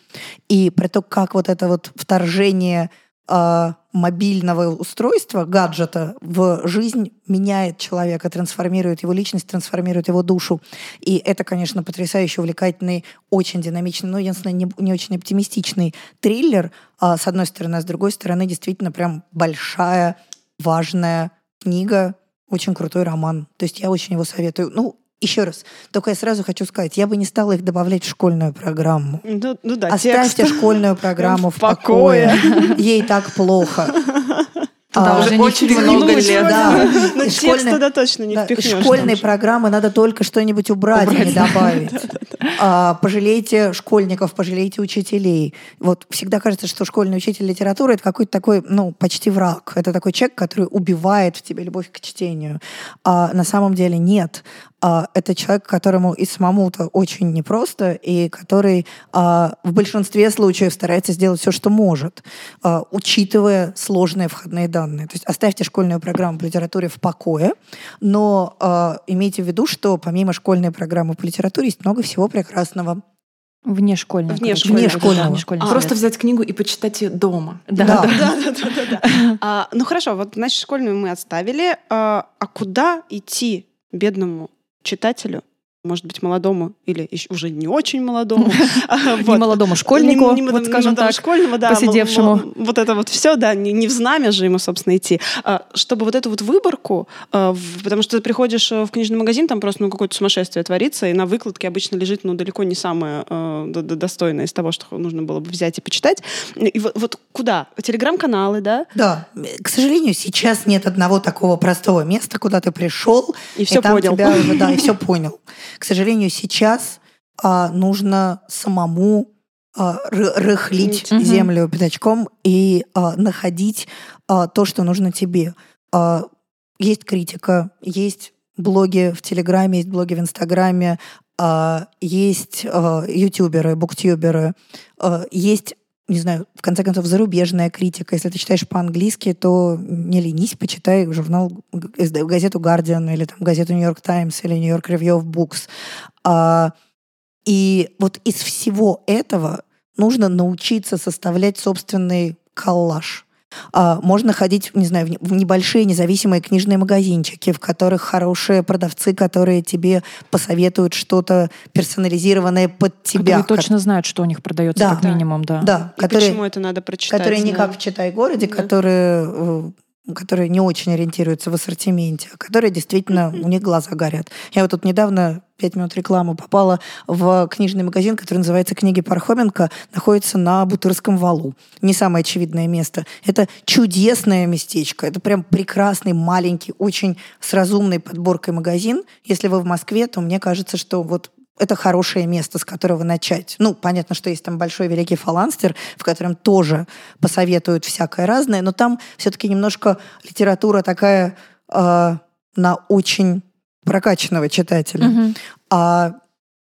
И про то, как вот это вот вторжение э, мобильного устройства, гаджета в жизнь меняет человека, трансформирует его личность, трансформирует его душу. И это, конечно, потрясающе увлекательный, очень динамичный, но, единственное, не, не очень оптимистичный триллер, а, с одной стороны, а с другой стороны, действительно прям большая, важная книга, очень крутой роман. То есть я очень его советую. Ну, еще раз, только я сразу хочу сказать, я бы не стала их добавлять в школьную программу. Ну, ну да, Оставьте текст. школьную программу В в покое. Ей так плохо. Туда А, уже очень много лет. Да. И текст туда точно не да, впихнешь. Же. программы надо только что-нибудь убрать, а не добавить. А, Пожалейте школьников, пожалейте учителей. Вот всегда кажется, что школьный учитель литературы это какой-то такой, ну, почти враг. Это такой человек, который убивает в тебе любовь к чтению. А на самом деле нет. А, это человек, которому и самому-то очень непросто, и который а, в большинстве случаев старается сделать все, что может, а, учитывая сложные входные данные. То есть оставьте школьную программу по литературе в покое, но имейте в виду, что помимо школьной программы по литературе есть много всего прекрасного. Вне школьного. Вне школьного, да, да. вне школьного. А, Просто взять книгу и почитать ее дома. Да, Да. да. Да, да, да, да, да. А, ну хорошо, вот значит школьную мы отставили. А, а куда идти бедному читателю? Может быть, молодому или еще уже не очень молодому. А, Не молодому школьнику, вот скажем так, школьному, да, посидевшему. Вот это вот все, да, не, в знамя же ему, собственно, идти. А, чтобы вот эту вот выборку, а, потому что ты приходишь э, в книжный магазин, там просто ну, какое-то сумасшествие творится, и на выкладке обычно лежит ну, далеко не самое э, достойное из того, что нужно было бы взять и почитать. И вот, куда? Телеграм-каналы, да? Да, к сожалению, сейчас нет одного такого простого места, куда ты пришел, И все понял. да, и все понял. К сожалению, сейчас а, нужно самому а, ры- рыхлить Мгм. землю пятачком и а, находить а, то, что нужно тебе. А, есть критика, есть блоги в Телеграме, есть блоги в Инстаграме, а, есть а, ютуберы, буктюберы, а, есть не знаю, в конце концов, зарубежная критика. Если ты читаешь по-английски, то не ленись, почитай журнал, газету Guardian или там, газету New York Times или New York Review of Books. А, и вот из всего этого нужно научиться составлять собственный коллаж. А, Можно ходить, не знаю, в не- в небольшие независимые книжные магазинчики, в которых хорошие продавцы, которые тебе посоветуют что-то персонализированное под тебя. Которые точно знают, что у них продается, Да. как минимум, да. Да, И которые, почему это надо прочитать? которые не как в «Читай-городе», Да. которые, э, которые не очень ориентируются в ассортименте, а которые действительно, у них глаза горят. Я вот тут недавно, пять минут рекламы, попала в книжный магазин, который называется «Книги Пархоменко», находится на Бутырском валу. Не самое очевидное место. Это чудесное местечко. Это прям прекрасный, маленький, очень с разумной подборкой магазин. Если вы в Москве, то мне кажется, что вот это хорошее место, с которого начать. Ну, понятно, что есть там большой великий фаланстер, в котором тоже посоветуют всякое разное, но там все-таки немножко литература такая э, на очень прокачанного читателя. Мгм. А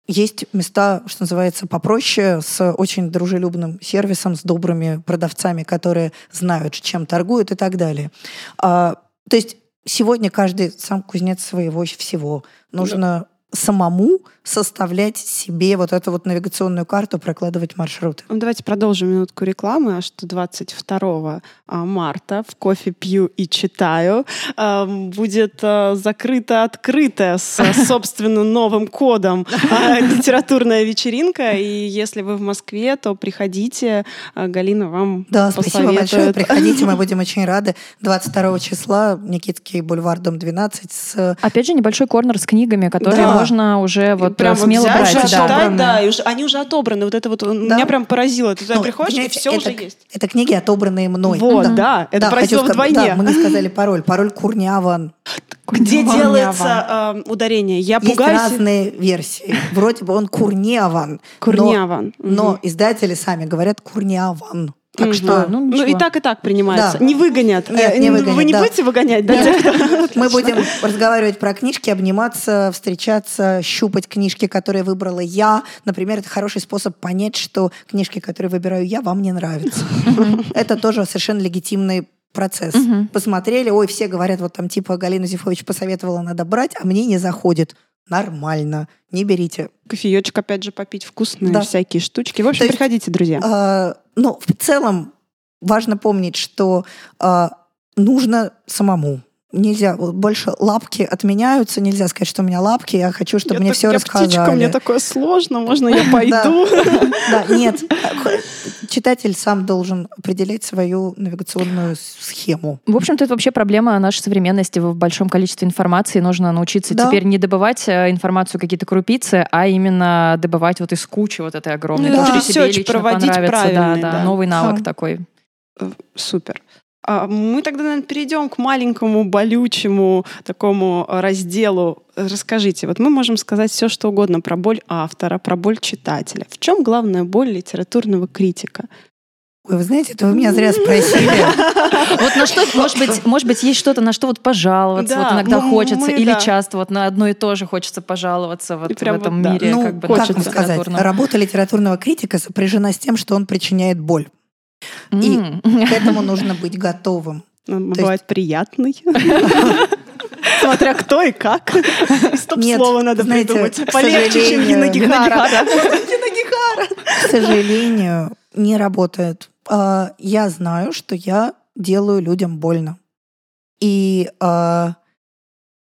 есть места, что называется, попроще, с очень дружелюбным сервисом, с добрыми продавцами, которые знают, чем торгуют и так далее. А, то есть сегодня каждый сам кузнец своего всего. Нужно самому составлять себе вот эту вот навигационную карту, прокладывать маршруты. Ну, Давайте продолжим минутку рекламы, а что 22 а, марта в «Кофе пью и читаю» ам, будет а, закрыто-открытая с а, собственно новым кодом а, литературная вечеринка. И если вы в Москве, то приходите, а, Галина вам Да, спасибо большое. Приходите, мы будем очень рады. 22 числа Никитский бульвар, дом 12 с Опять же, небольшой корнер с книгами, которые Да. Можно уже вот Прям смело взять, брать. уже да. да, и уже- они уже отобраны. Вот это вот Да. меня прям поразило. Ты туда Ну, приходишь, и все это, уже есть. Это книги, отобранные мной. Вот, да, это хочу поразило сказать- вдвойне. Да, мы не сказали пароль. Пароль Курниаван. Где Курняван. делается э, ударение? Я Есть пугаюсь. разные версии. Вроде бы он Курниаван. но- Курняван. Но, Мгм. издатели сами говорят Курниаван. Так Мгм. что ну, Ну и так, и так принимается. Да. Не выгонят. Нет, Э, не Вы выгонят, не да. будете выгонять, да? Нет. мы будем разговаривать про книжки, обниматься, встречаться, щупать книжки, которые выбрала я. Например, это хороший способ понять, что книжки, которые выбираю я, вам не нравятся. Это тоже совершенно легитимный процесс. Посмотрели, ой, все говорят, вот там типа Галина Зифович посоветовала, надо брать, а мне не заходит. Нормально, не берите. Кофеечек, опять же, попить вкусные Да. всякие штучки. В общем, То есть, приходите, друзья. А, ну, в целом, важно помнить, что э, нужно самому нельзя, вот больше лапки отменяются, нельзя сказать, что у меня лапки, я хочу, чтобы Я мне так- все я рассказали. птичка, мне такое сложно, можно я пойду? Да, нет. Читатель сам должен определять свою навигационную схему. В общем-то, это вообще проблема нашей современности в большом количестве информации. Нужно научиться теперь не добывать э, информацию какие-то крупицы, а именно добывать вот из кучи вот этой огромной. Проводить. Да, да, да. новый навык такой. Супер. А Мы тогда, наверное, перейдем к маленькому, болючему такому э, разделу. Расскажите, вот мы можем сказать все, что угодно про боль автора, про боль читателя. В чем главная боль литературного критика? Ой, вы знаете, это вы меня зря спросили. Вот на что, может быть, может быть, есть что-то, на что вот пожаловаться, Да, вот иногда мы- хочется, мы, или да. часто вот на одно и то же хочется пожаловаться вот в этом вот, да. мире, Ну, как бы как нашем вам сказать, работа литературного критика сопряжена с тем, что он причиняет боль. И-. К этому нужно быть готовым. Он есть- бывает приятный. Смотря кто и как. Стоп-слово Нет, надо знаете, придумать. к Полегче, чем сожалению, Гинагихара. К сожалению, не работает. А, Я знаю, что я делаю людям больно. И а,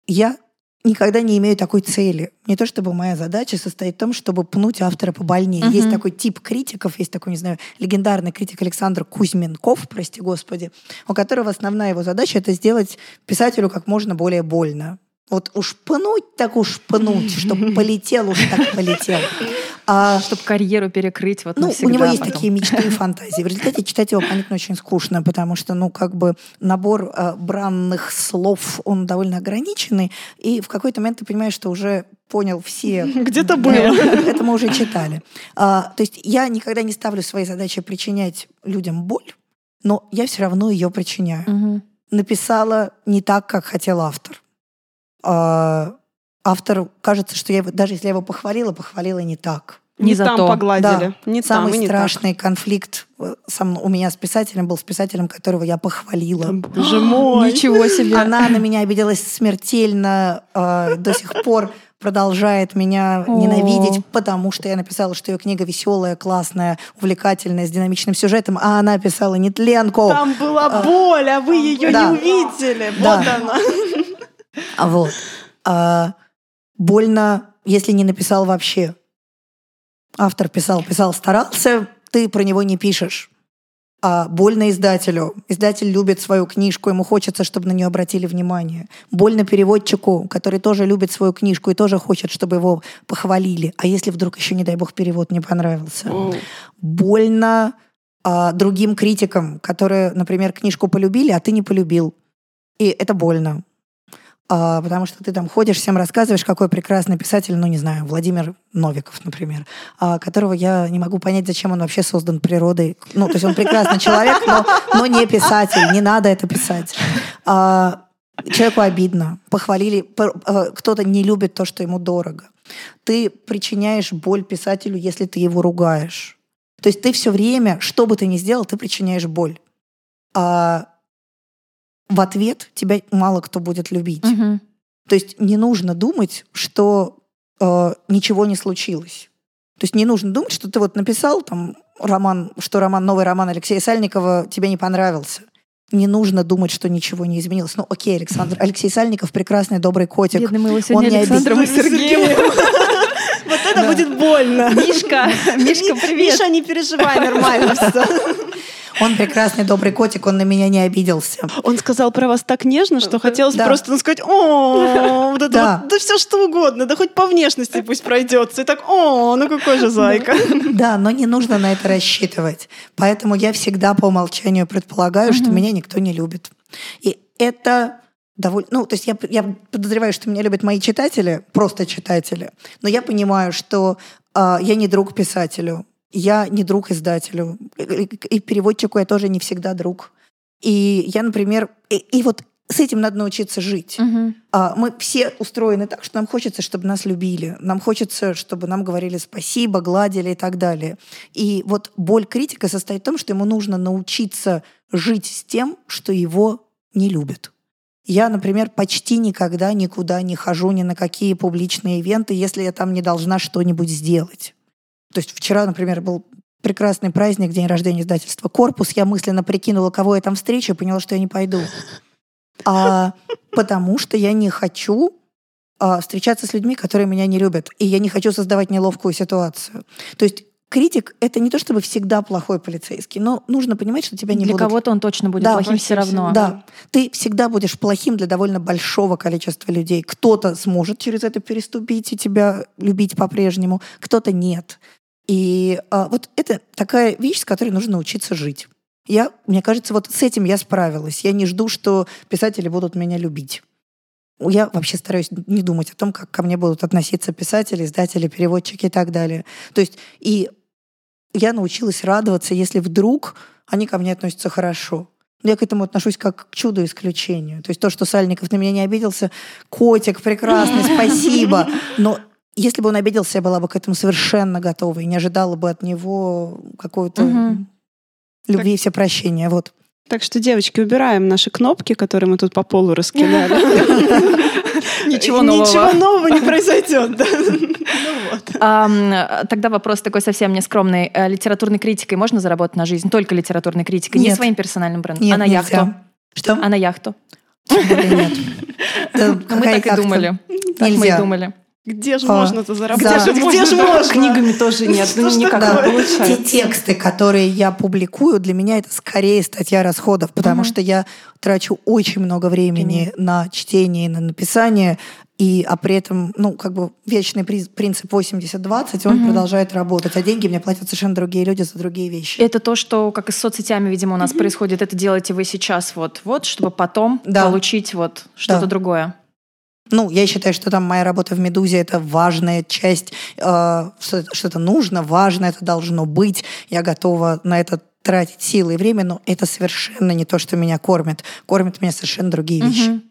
я никогда не имею такой цели. Не то чтобы моя задача состоит в том, чтобы пнуть автора побольнее. Мгм. Есть такой тип критиков, есть такой, не знаю, легендарный критик Александр Кузьменков, прости господи, у которого основная его задача это сделать писателю как можно более больно. Вот уж пнуть, так уж пнуть, чтобы полетел, уж так полетел. А, Чтобы карьеру перекрыть вот ну, у него есть потом. такие мечты и фантазии. В результате читать его, понятно, очень скучно, потому что, ну, как бы набор э, бранных слов, он довольно ограниченный, и в какой-то момент ты понимаешь, что уже понял все. Где-то было. Это мы уже читали. А, то есть я никогда не ставлю своей задачей причинять людям боль, но я все равно ее причиняю. Мгм. Написала не так, как хотел автор. А, автор, кажется, что я его, даже если я его похвалила, похвалила не так. Не Не за там то. погладили. Не там Самый и не так. страшный конфликт э, мной- у меня с писателем был с писателем, которого я похвалила. Боже мой. Ничего себе. Она на меня обиделась смертельно, э, до сих пор продолжает меня ненавидеть, потому что я написала, что ее книга веселая, классная, увлекательная, с динамичным сюжетом, а она писала нетленку. Там была боль, а вы ее Да. не увидели. Да. Вот она. А Вот. Больно, если не написал вообще. Автор писал, писал, старался, ты про него не пишешь. А больно издателю. Издатель любит свою книжку, ему хочется, чтобы на нее обратили внимание. Больно переводчику, который тоже любит свою книжку и тоже хочет, чтобы его похвалили. А если вдруг еще, не дай бог, перевод не понравился? больно а, другим критикам, которые, например, книжку полюбили, а ты не полюбил. И это больно. А, потому что ты там ходишь, всем рассказываешь, какой прекрасный писатель, ну, не знаю, Владимир Новиков, например, а, которого я не могу понять, зачем он вообще создан природой. Ну, то есть он прекрасный человек, но, но не писатель, не надо это писать. А, человеку обидно. Похвалили, кто-то не любит то, что ему дорого. Ты причиняешь боль писателю, если ты его ругаешь. То есть ты все время, что бы ты ни сделал, ты причиняешь боль. В ответ тебя мало кто будет любить. Мгм. То есть не нужно думать, что э, ничего не случилось. То есть не нужно думать, что ты вот написал там роман, что роман, новый роман Алексея Сальникова тебе не понравился. Не нужно думать, что ничего не изменилось. Ну, окей, Александр. Алексей Сальников прекрасный, добрый котик. Бедный мы его Он сегодня не Александром и обидел. Сергеем. Вот это будет больно. Мишка, Мишка, привет. Миша, не переживай, нормально все. Он прекрасный, добрый котик, он на меня не обиделся. Он сказал про вас так нежно, что хотелось Да. просто ну, сказать, о, вот это Да. вот, да все что угодно, да хоть по внешности пусть пройдется. И так, о, ну какой же зайка. Да, но не нужно на это рассчитывать. Поэтому я всегда по умолчанию предполагаю, что меня никто не любит. И это довольно... Ну, то есть я, я подозреваю, что меня любят мои читатели, просто читатели, но я понимаю, что а, я не друг писателю, я не друг издателю, и, и- и переводчику я тоже не всегда друг. И я, например... И, и вот с этим надо научиться жить. А, Мы все устроены так, что нам хочется, чтобы нас любили. Нам хочется, чтобы нам говорили спасибо, гладили и так далее. И вот боль критика состоит в том, что ему нужно научиться жить с тем, что его не любят. Я, например, почти никогда никуда не хожу ни на какие публичные ивенты, если я там не должна что-нибудь сделать. То есть вчера, например, был прекрасный праздник, день рождения издательства «Корпус». Я мысленно прикинула, кого я там встречу, и поняла, что я не пойду. А, потому что я не хочу а, встречаться с людьми, которые меня не любят. И я не хочу создавать неловкую ситуацию. То есть критик — это не то чтобы всегда плохой полицейский, но нужно понимать, что тебя не Для будут... кого-то он точно будет Да, плохим все равно. Да, ты всегда будешь плохим для довольно большого количества людей. Кто-то сможет через это переступить и тебя любить по-прежнему, кто-то нет. И а, вот это такая вещь, с которой нужно научиться жить. Я, мне кажется, вот с этим я справилась. Я не жду, что писатели будут меня любить. Я вообще стараюсь не думать о том, как ко мне будут относиться писатели, издатели, переводчики и так далее. То есть и я научилась радоваться, если вдруг они ко мне относятся хорошо. Я к этому отношусь как к чуду исключению. То есть то, что Сальников на меня не обиделся, котик прекрасный, спасибо. Но если бы он обиделся, я была бы к этому совершенно готова и не ожидала бы от него какого-то Мгм. любви и все прощения. Вот. Так что, девочки, убираем наши кнопки, которые мы тут по полу раскидали. Ничего нового. Ничего нового не произойдет. Ну тогда вопрос такой совсем нескромный. Э, Литературной критикой можно заработать на жизнь? Только литературной критикой, не своим персональным брендом, а на яхту. Что? А на яхту. Нет. Ну, Мы так и думали. Так мы и думали. Где же А, можно-то да. заработать? Где же Где же можно? Книгами тоже нет. Ну, Что никак не Те получается. тексты, которые я публикую, для меня это скорее статья расходов, потому что я трачу очень много времени на чтение и на написание, и, а при этом, ну, как бы вечный принцип 80-20, он продолжает работать, а деньги мне платят совершенно другие люди за другие вещи. Это то, что, как и с соцсетями, видимо, у нас происходит. Это делаете вы сейчас вот, вот, чтобы потом Да. получить вот что-то Да. другое. Ну, я считаю, что там моя работа в «Медузе» — это важная часть, э, что, что это нужно, важно, это должно быть. Я готова на это тратить силы и время, но это совершенно не то, что меня кормит. Кормят меня совершенно другие вещи. Мгм.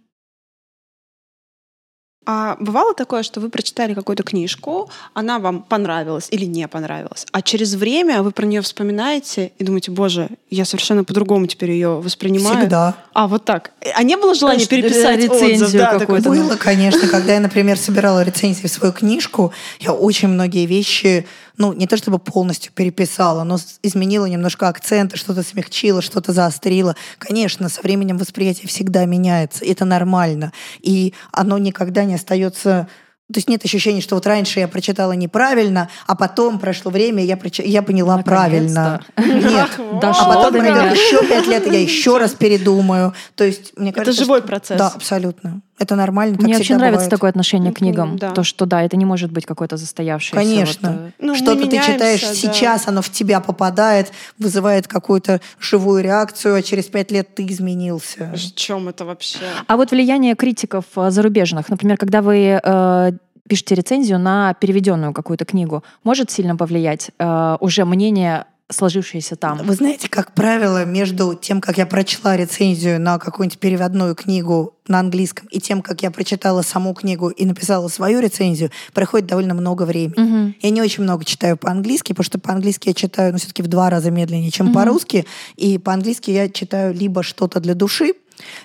А бывало такое, что вы прочитали какую-то книжку, она вам понравилась или не понравилась, а через время вы про нее вспоминаете и думаете, боже, я совершенно по-другому теперь ее воспринимаю. Всегда. А вот так. А не было желания есть переписать рецензию отзыв? Да, какую-то, «Ну, Было, конечно. Когда я, например, собирала рецензии в свою книжку, я очень многие вещи, ну, не то чтобы полностью переписала, но изменила немножко акценты, что-то смягчила, что-то заострила. Конечно, со временем восприятие всегда меняется. Это нормально. И оно никогда не остается... То есть нет ощущения, что вот раньше я прочитала неправильно, а потом прошло время, и я, проч- я поняла правильно. Нет. Дошло А потом пройдет еще пять лет, и я еще раз передумаю. То есть, мне Это кажется, живой что- процесс. Да, абсолютно. Это нормально. Мне всегда нравится бывает. такое отношение к книгам. да. То, что да, это не может быть какое-то застоявшееся. Конечно. вот, э, Ну, Что-то ты читаешь да. сейчас, оно в тебя попадает, вызывает какую-то живую реакцию, а через пять лет ты изменился. В чем это вообще? А вот влияние критиков э, зарубежных, например, когда вы э, пишете рецензию на переведенную какую-то книгу, может сильно повлиять э, уже мнение, сложившееся там? Вы знаете, как правило, между тем, как я прочла рецензию на какую-нибудь переводную книгу на английском, и тем, как я прочитала саму книгу и написала свою рецензию, проходит довольно много времени. Мгм. Я не очень много читаю по-английски, потому что по-английски я читаю, ну, все-таки в два раза медленнее, чем Мгм. по-русски. И по-английски я читаю либо что-то для души,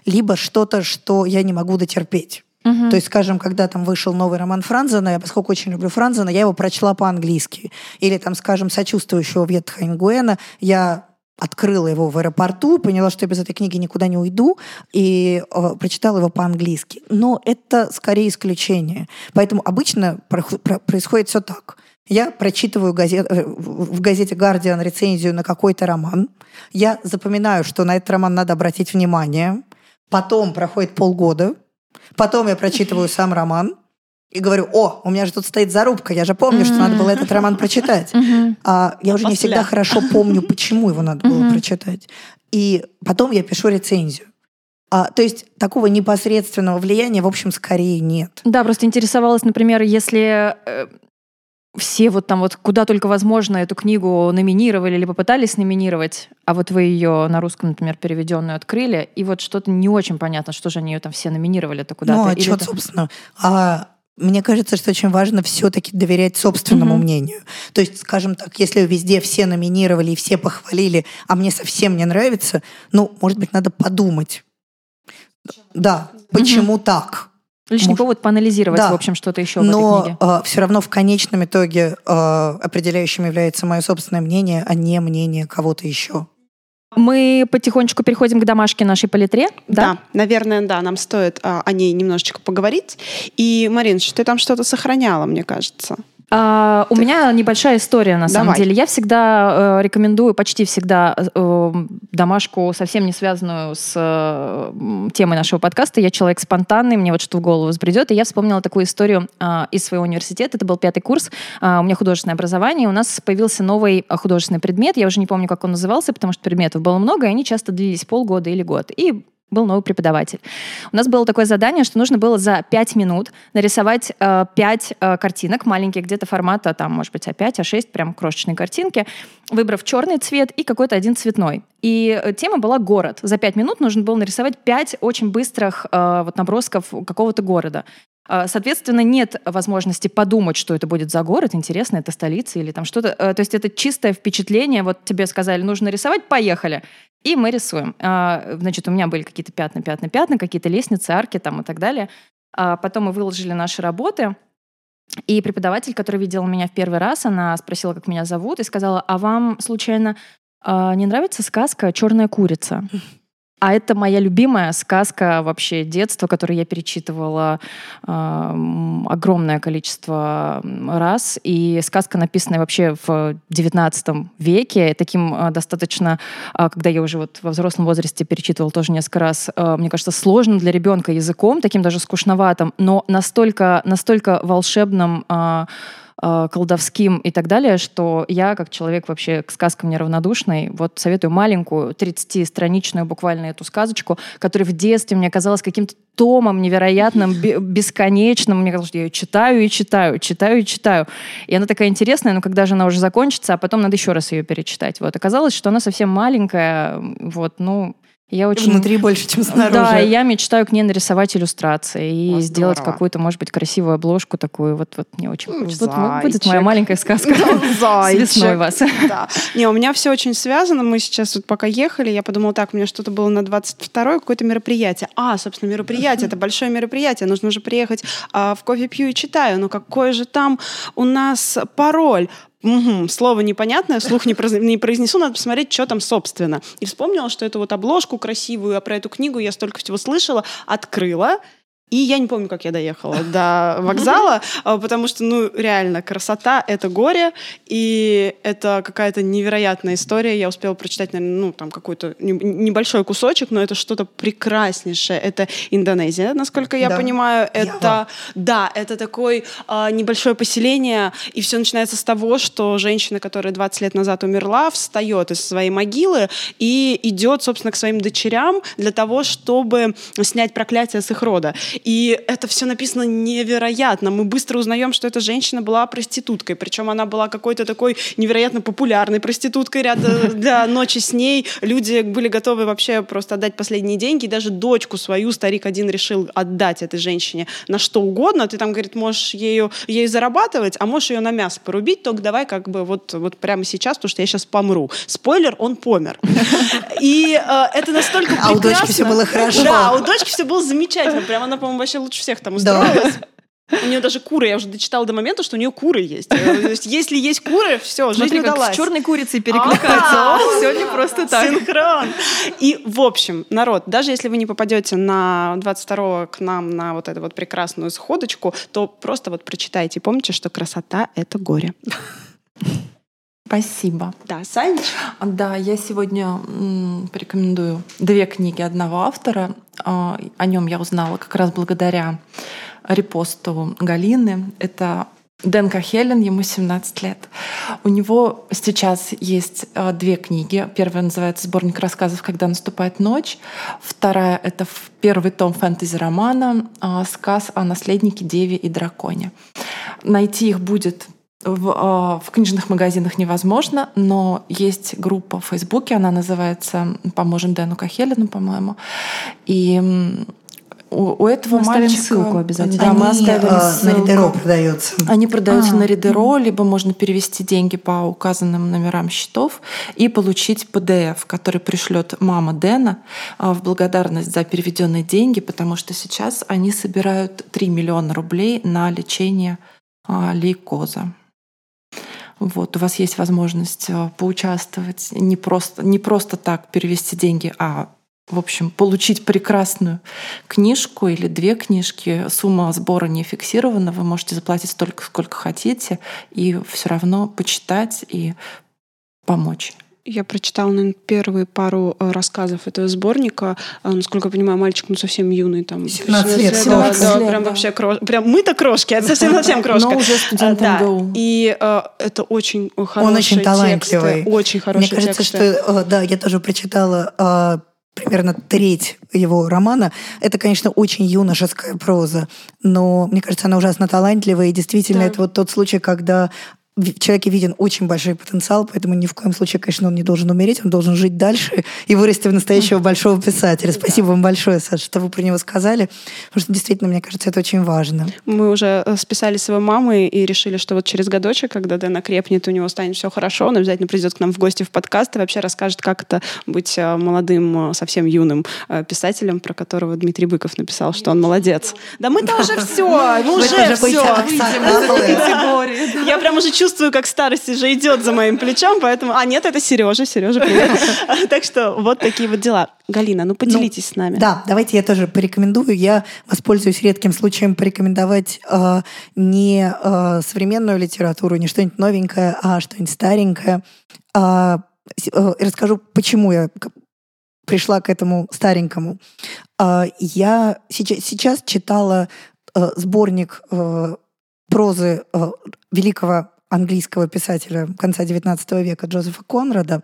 либо что-то, что я не могу дотерпеть. То есть, скажем, когда там вышел новый роман Франзена, я, поскольку очень люблю Франзена, я его прочла по-английски. Или там, скажем, сочувствующего Ветха Ингуэна, я открыла его в аэропорту, поняла, что я без этой книги никуда не уйду, и э, прочитала его по-английски. Но это скорее исключение. Поэтому обычно проху- про- происходит все так. Я прочитываю газет, э, в газете «Гардиан» рецензию на какой-то роман. Я запоминаю, что на этот роман надо обратить внимание. Потом проходит полгода. Потом я прочитываю сам роман и говорю, о, у меня же тут стоит зарубка, я же помню, что надо было этот роман прочитать. А я уже не всегда хорошо помню, почему его надо было прочитать. И потом я пишу рецензию. А, то есть такого непосредственного влияния, в общем, скорее нет. Да, просто интересовалась, например, если э, все вот там вот куда только возможно эту книгу номинировали или попытались номинировать, а вот вы ее на русском, например, переведенную открыли, и вот что-то не очень понятно, что же они ее там все номинировали-то куда-то. Ну, а чё, это- собственно? А, мне кажется, что очень важно все-таки доверять собственному Мгм. мнению. То есть, скажем так, если везде все номинировали и все похвалили, а мне совсем не нравится, ну, может быть, надо подумать. Да, почему так? Лишний Может. повод поанализировать, Да. в общем, что-то еще в этой Но книге. все равно в конечном итоге э, определяющим является мое собственное мнение, а не мнение кого-то еще. Мы потихонечку переходим к домашке нашей политре. Да, наверное, да, нам стоит а, о ней немножечко поговорить. И, Маринч, ты там что-то сохраняла, мне кажется. А, у меня небольшая история, на самом деле. Я всегда э, рекомендую, почти всегда, э, домашку, совсем не связанную с э, темой нашего подкаста. Я человек спонтанный, мне вот что в голову взбредет. И я вспомнила такую историю а, из своего университета. Это был пятый курс. А, у меня художественное образование. У нас появился новый художественный предмет. Я уже не помню, как он назывался, потому что предметов было много, и они часто длились полгода или год. И был новый преподаватель. У нас было такое задание, что нужно было за 5 минут нарисовать э, 5 э, картинок маленьких, где-то формата, там, может быть, А5, А6, прям крошечные картинки, выбрав черный цвет и какой-то один цветной. И э, тема была город. За 5 минут нужно было нарисовать 5 очень быстрых э, вот набросков какого-то города. Э, Соответственно, нет возможности подумать, что это будет за город, интересно, это столица или там что-то. Э, То есть это чистое впечатление. Вот тебе сказали, нужно рисовать, поехали. И мы рисуем. А, Значит, у меня были какие-то пятна, пятна, пятна, какие-то лестницы, арки там и так далее. А Потом мы выложили наши работы. И преподаватель, который видел меня в первый раз, она спросила, как меня зовут, и сказала, а вам, случайно, а, не нравится сказка «Черная курица»? А это моя любимая сказка вообще детства, которую я перечитывала эм, огромное количество раз. И сказка, написанная вообще в XIX веке, таким э, достаточно, э, когда я уже вот во взрослом возрасте перечитывала тоже несколько раз, э, мне кажется, сложным для ребенка языком, таким даже скучноватым, но настолько, настолько волшебным, э, э, колдовским и так далее, что я, как человек вообще к сказкам неравнодушный, вот советую маленькую, 30-страничную буквально эту сказочку, которая в детстве мне казалась каким-то томом невероятным, бе- бесконечным. Мне казалось, что я ее читаю и читаю, читаю и читаю. И она такая интересная, но когда же она уже закончится, а потом надо еще раз ее перечитать. Вот. Оказалось, что она совсем маленькая, вот, ну, я очень... Внутри больше, чем снаружи. Да, и я мечтаю к ней нарисовать иллюстрации и О, сделать какую-то, может быть, красивую обложку такую. Вот, вот мне очень М, хочется. Вот будет моя маленькая сказка. С Зайчик. весной вас. Да. Не, у меня все очень связано. Мы сейчас вот пока ехали, я подумала, так, у меня что-то было на 22-й, какое-то мероприятие. А, собственно, мероприятие, это большое мероприятие. Нужно уже приехать а, в кофе пью и читаю. Но какой же там у нас пароль? Мгм, слово непонятное, слух не, произ- не произнесу, надо посмотреть, что там собственно. И вспомнила, что эту вот обложку красивую, а про эту книгу я столько всего слышала, открыла, и я не помню, как я доехала до вокзала, а, потому что, ну, реально, красота — это горе, и это какая-то невероятная история. Я успела прочитать, наверное, ну, там какой-то не- небольшой кусочек, но это что-то прекраснейшее. Это Индонезия, насколько я Да. понимаю. Ява. Это, да, это такое а, небольшое поселение, и все начинается с того, что женщина, которая 20 лет назад умерла, встает из своей могилы и идет, собственно, к своим дочерям для того, чтобы снять проклятие с их рода. И это все написано невероятно. Мы быстро узнаем, что эта женщина была проституткой, причем она была какой-то такой невероятно популярной проституткой. Ряд для ночи с ней люди были готовы вообще просто отдать последние деньги. И даже дочку свою старик один решил отдать этой женщине на что угодно. Ты там, говорит, можешь ею, ей зарабатывать, а можешь ее на мясо порубить, только давай как бы вот, вот прямо сейчас, потому что я сейчас помру. Спойлер, он помер. И э, это настолько А у дочки прекрасно. всё было хорошо. Да, у дочки все было замечательно. Прям она, по-моему, вообще лучше всех там Да. устроилась. У нее даже куры, я уже дочитала до момента, что у нее куры есть. То есть, если есть куры, все, жизнь Смотри, как удалась. с черной курицей Ага. перекликается. Все не просто так. Синхрон. И, в общем, народ, даже если вы не попадете на 22 к нам на вот эту вот прекрасную сходочку, то просто вот прочитайте. Помните, что красота — это горе. Спасибо. Да, Санич? Да, я сегодня порекомендую две книги одного автора. А, О нем я узнала как раз благодаря репосту Галины. Это Дэн Кахелен, ему 17 лет. У него сейчас есть э, две книги. Первая называется «Сборник рассказов, когда наступает ночь». Вторая — это первый том фэнтези-романа э, «Сказ о наследнике, деве и драконе». Найти их будет в, э, в книжных магазинах невозможно, но есть группа в Фейсбуке, она называется «Поможем Дэну Кахелину», по-моему. И у, у этого Мы мальчика... ссылку обязательно. Да, мы Они, оставим э, на ссылку. Ридеро продаются. Они продаются А, на Ридеро, либо можно перевести деньги по указанным номерам счетов и получить PDF, который пришлет мама Дэна а, в благодарность за переведенные деньги, потому что сейчас они собирают 3 миллиона рублей на лечение а, лейкоза. Вот, у вас есть возможность а, поучаствовать, не просто, не просто так перевести деньги, а в общем, получить прекрасную книжку или две книжки. Сумма сбора не фиксирована, вы можете заплатить столько, сколько хотите, и все равно почитать и помочь. Я прочитала, наверное, первые пару э, рассказов этого сборника. Э, Насколько я понимаю, мальчик, ну, совсем юный. Там, 17 лет, Да, 17 да, лет, прям да. вообще крош... Прям мы-то крошки, это совсем-совсем крошка. Но уже студент Э, да. И э, это очень хорошие Он очень талантливый. тексты, очень Мне хорошие кажется, тексты. что, да, я тоже прочитала примерно треть его романа. Это, конечно, очень юношеская проза, но мне кажется, она ужасно талантливая, и действительно Да. это вот тот случай, когда в человеке виден очень большой потенциал, поэтому ни в коем случае, конечно, он не должен умереть, он должен жить дальше и вырасти в настоящего большого писателя. Спасибо вам большое, Саша, что вы про него сказали, потому что действительно, мне кажется, это очень важно. Мы уже э, списались с его мамой и решили, что вот через годочек, когда Дэн окрепнет, у него станет все хорошо, он обязательно придет к нам в гости в подкаст и вообще расскажет, как это быть э, молодым, э, совсем юным писателем, про которого Дмитрий Быков написал, что он молодец. Да мы тоже все, мы уже все. Я прям уже чувствую, как старость уже идет за моим плечом, поэтому... А, нет, это Сережа, Сережа. Так что вот такие вот дела. Галина, ну поделитесь с нами. Да, давайте я тоже порекомендую. Я воспользуюсь редким случаем порекомендовать э, не э, современную литературу, не что-нибудь новенькое, а что-нибудь старенькое. Э, и расскажу, почему я пришла к этому старенькому. А, я сейчас, сейчас читала э, сборник э, прозы э, великого английского писателя конца XIX века Джозефа Конрада,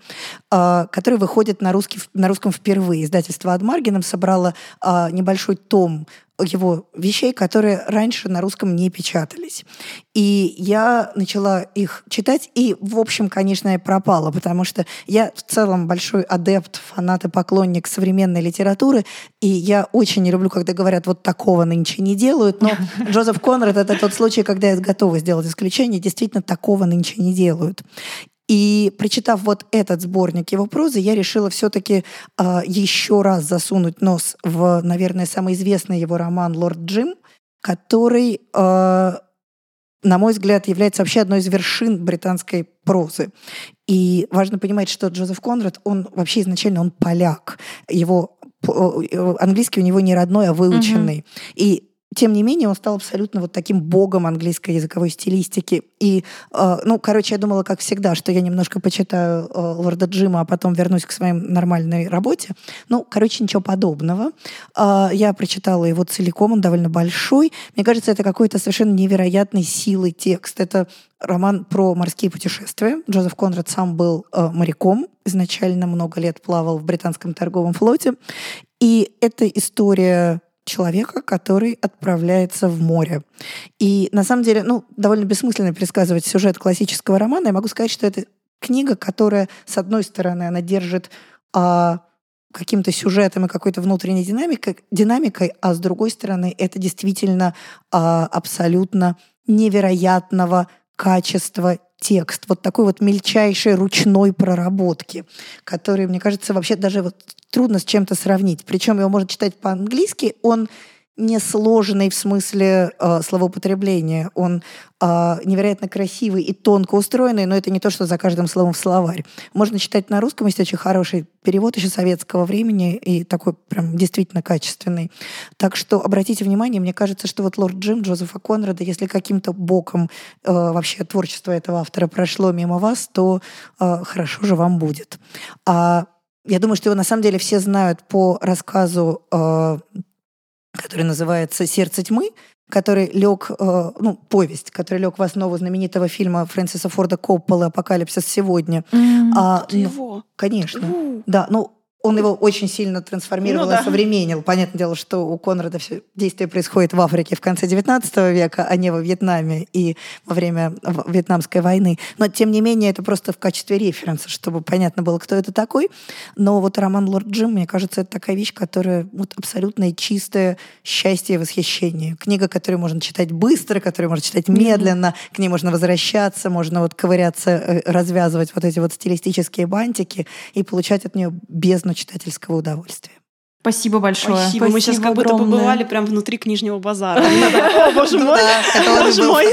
а, который выходит на, русский, на русском впервые. Издательство Адмаргином собрало а, небольшой том его вещей, которые раньше на русском не печатались. И я начала их читать, и, в общем, конечно, я пропала, потому что я в целом большой адепт, фанат и поклонник современной литературы, и я очень не люблю, когда говорят, вот такого нынче не делают, но Джозеф Конрад — это тот случай, когда я готова сделать исключение, действительно, такого нынче не делают. И прочитав вот этот сборник его прозы, я решила все-таки еще раз засунуть нос в, наверное, самый известный его роман «Лорд Джим», который, э, на мой взгляд, является вообще одной из вершин британской прозы. И важно понимать, что Джозеф Конрад, он вообще изначально он поляк. Его э, английский у него не родной, а выученный. И тем не менее, он стал абсолютно вот таким богом английской языковой стилистики. И, э, ну, короче, я думала, как всегда, что я немножко почитаю э, Лорда Джима, а потом вернусь к своей нормальной работе. Ну, короче, ничего подобного. Э, я прочитала его целиком, он довольно большой. Мне кажется, это какой-то совершенно невероятной силы текст. Это роман про морские путешествия. Джозеф Конрад сам был э, моряком, изначально много лет плавал в британском торговом флоте. И это история человека, который отправляется в море. И на самом деле, ну, довольно бессмысленно пересказывать сюжет классического романа. Я могу сказать, что это книга, которая, с одной стороны, она держит а, каким-то сюжетом и какой-то внутренней динамикой, динамикой, а с другой стороны, это действительно а, абсолютно невероятного качества текст, вот такой вот мельчайшей ручной проработки, который, мне кажется, вообще даже вот трудно с чем-то сравнить. Причем его можно читать по-английски, он не сложный в смысле э, словоупотребления. Он э, невероятно красивый и тонко устроенный, но это не то, что за каждым словом в словарь. Можно читать на русском, есть очень хороший перевод еще советского времени и такой прям действительно качественный. Так что обратите внимание, мне кажется, что вот «Лорд Джим» Джозефа Конрада, если каким-то боком э, вообще творчество этого автора прошло мимо вас, то э, хорошо же вам будет. А я думаю, что его на самом деле все знают по рассказу э, который называется «Сердце тьмы», который лег, э, ну, повесть, который лег в основу знаменитого фильма Фрэнсиса Форда Коппола «Апокалипсис сегодня». А, Это ну, его. Конечно. У. Да, ну, он его очень сильно трансформировал Ну да. и современнил. Понятное дело, что у Конрада все действие происходит в Африке в конце 19 века, а не во Вьетнаме и во время Вьетнамской войны. Но, тем не менее, это просто в качестве референса, чтобы понятно было, кто это такой. Но вот роман «Лорд Джим», мне кажется, это такая вещь, которая вот абсолютное чистое счастье и восхищение. Книга, которую можно читать быстро, которую можно читать медленно, к ней можно возвращаться, можно вот ковыряться, э, развязывать вот эти вот стилистические бантики и получать от нее бездну читательского удовольствия. Спасибо большое. Спасибо. Мы сейчас как будто побывали прям внутри книжного базара. О, боже мой. Боже мой.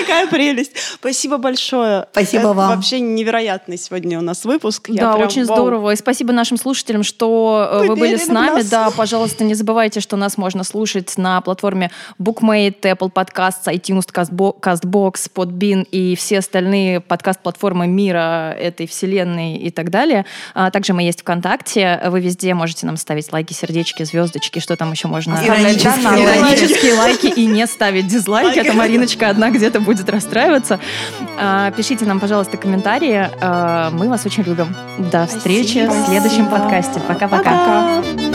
Какая прелесть. Спасибо большое. Спасибо вам. Вообще невероятный сегодня у нас выпуск. Да, очень здорово. И спасибо нашим слушателям, что э, вы были с нами. Да, пожалуйста, не забывайте, что нас можно слушать на платформе BookMate, Apple Podcasts, iTunes, Castbo- CastBox, Podbean и все остальные подкаст-платформы мира этой вселенной и так далее. А также мы есть ВКонтакте. Вы везде можете нам ставить лайки, сердечки, звездочки, что там еще можно. Иронические Да, лайки. Иронические лайки и не ставить дизлайки. Это Мариночка одна где-то будет расстраиваться. А, Пишите нам, пожалуйста, комментарии. А, Мы вас очень любим. До встречи в следующем подкасте. Пока-пока. Пока.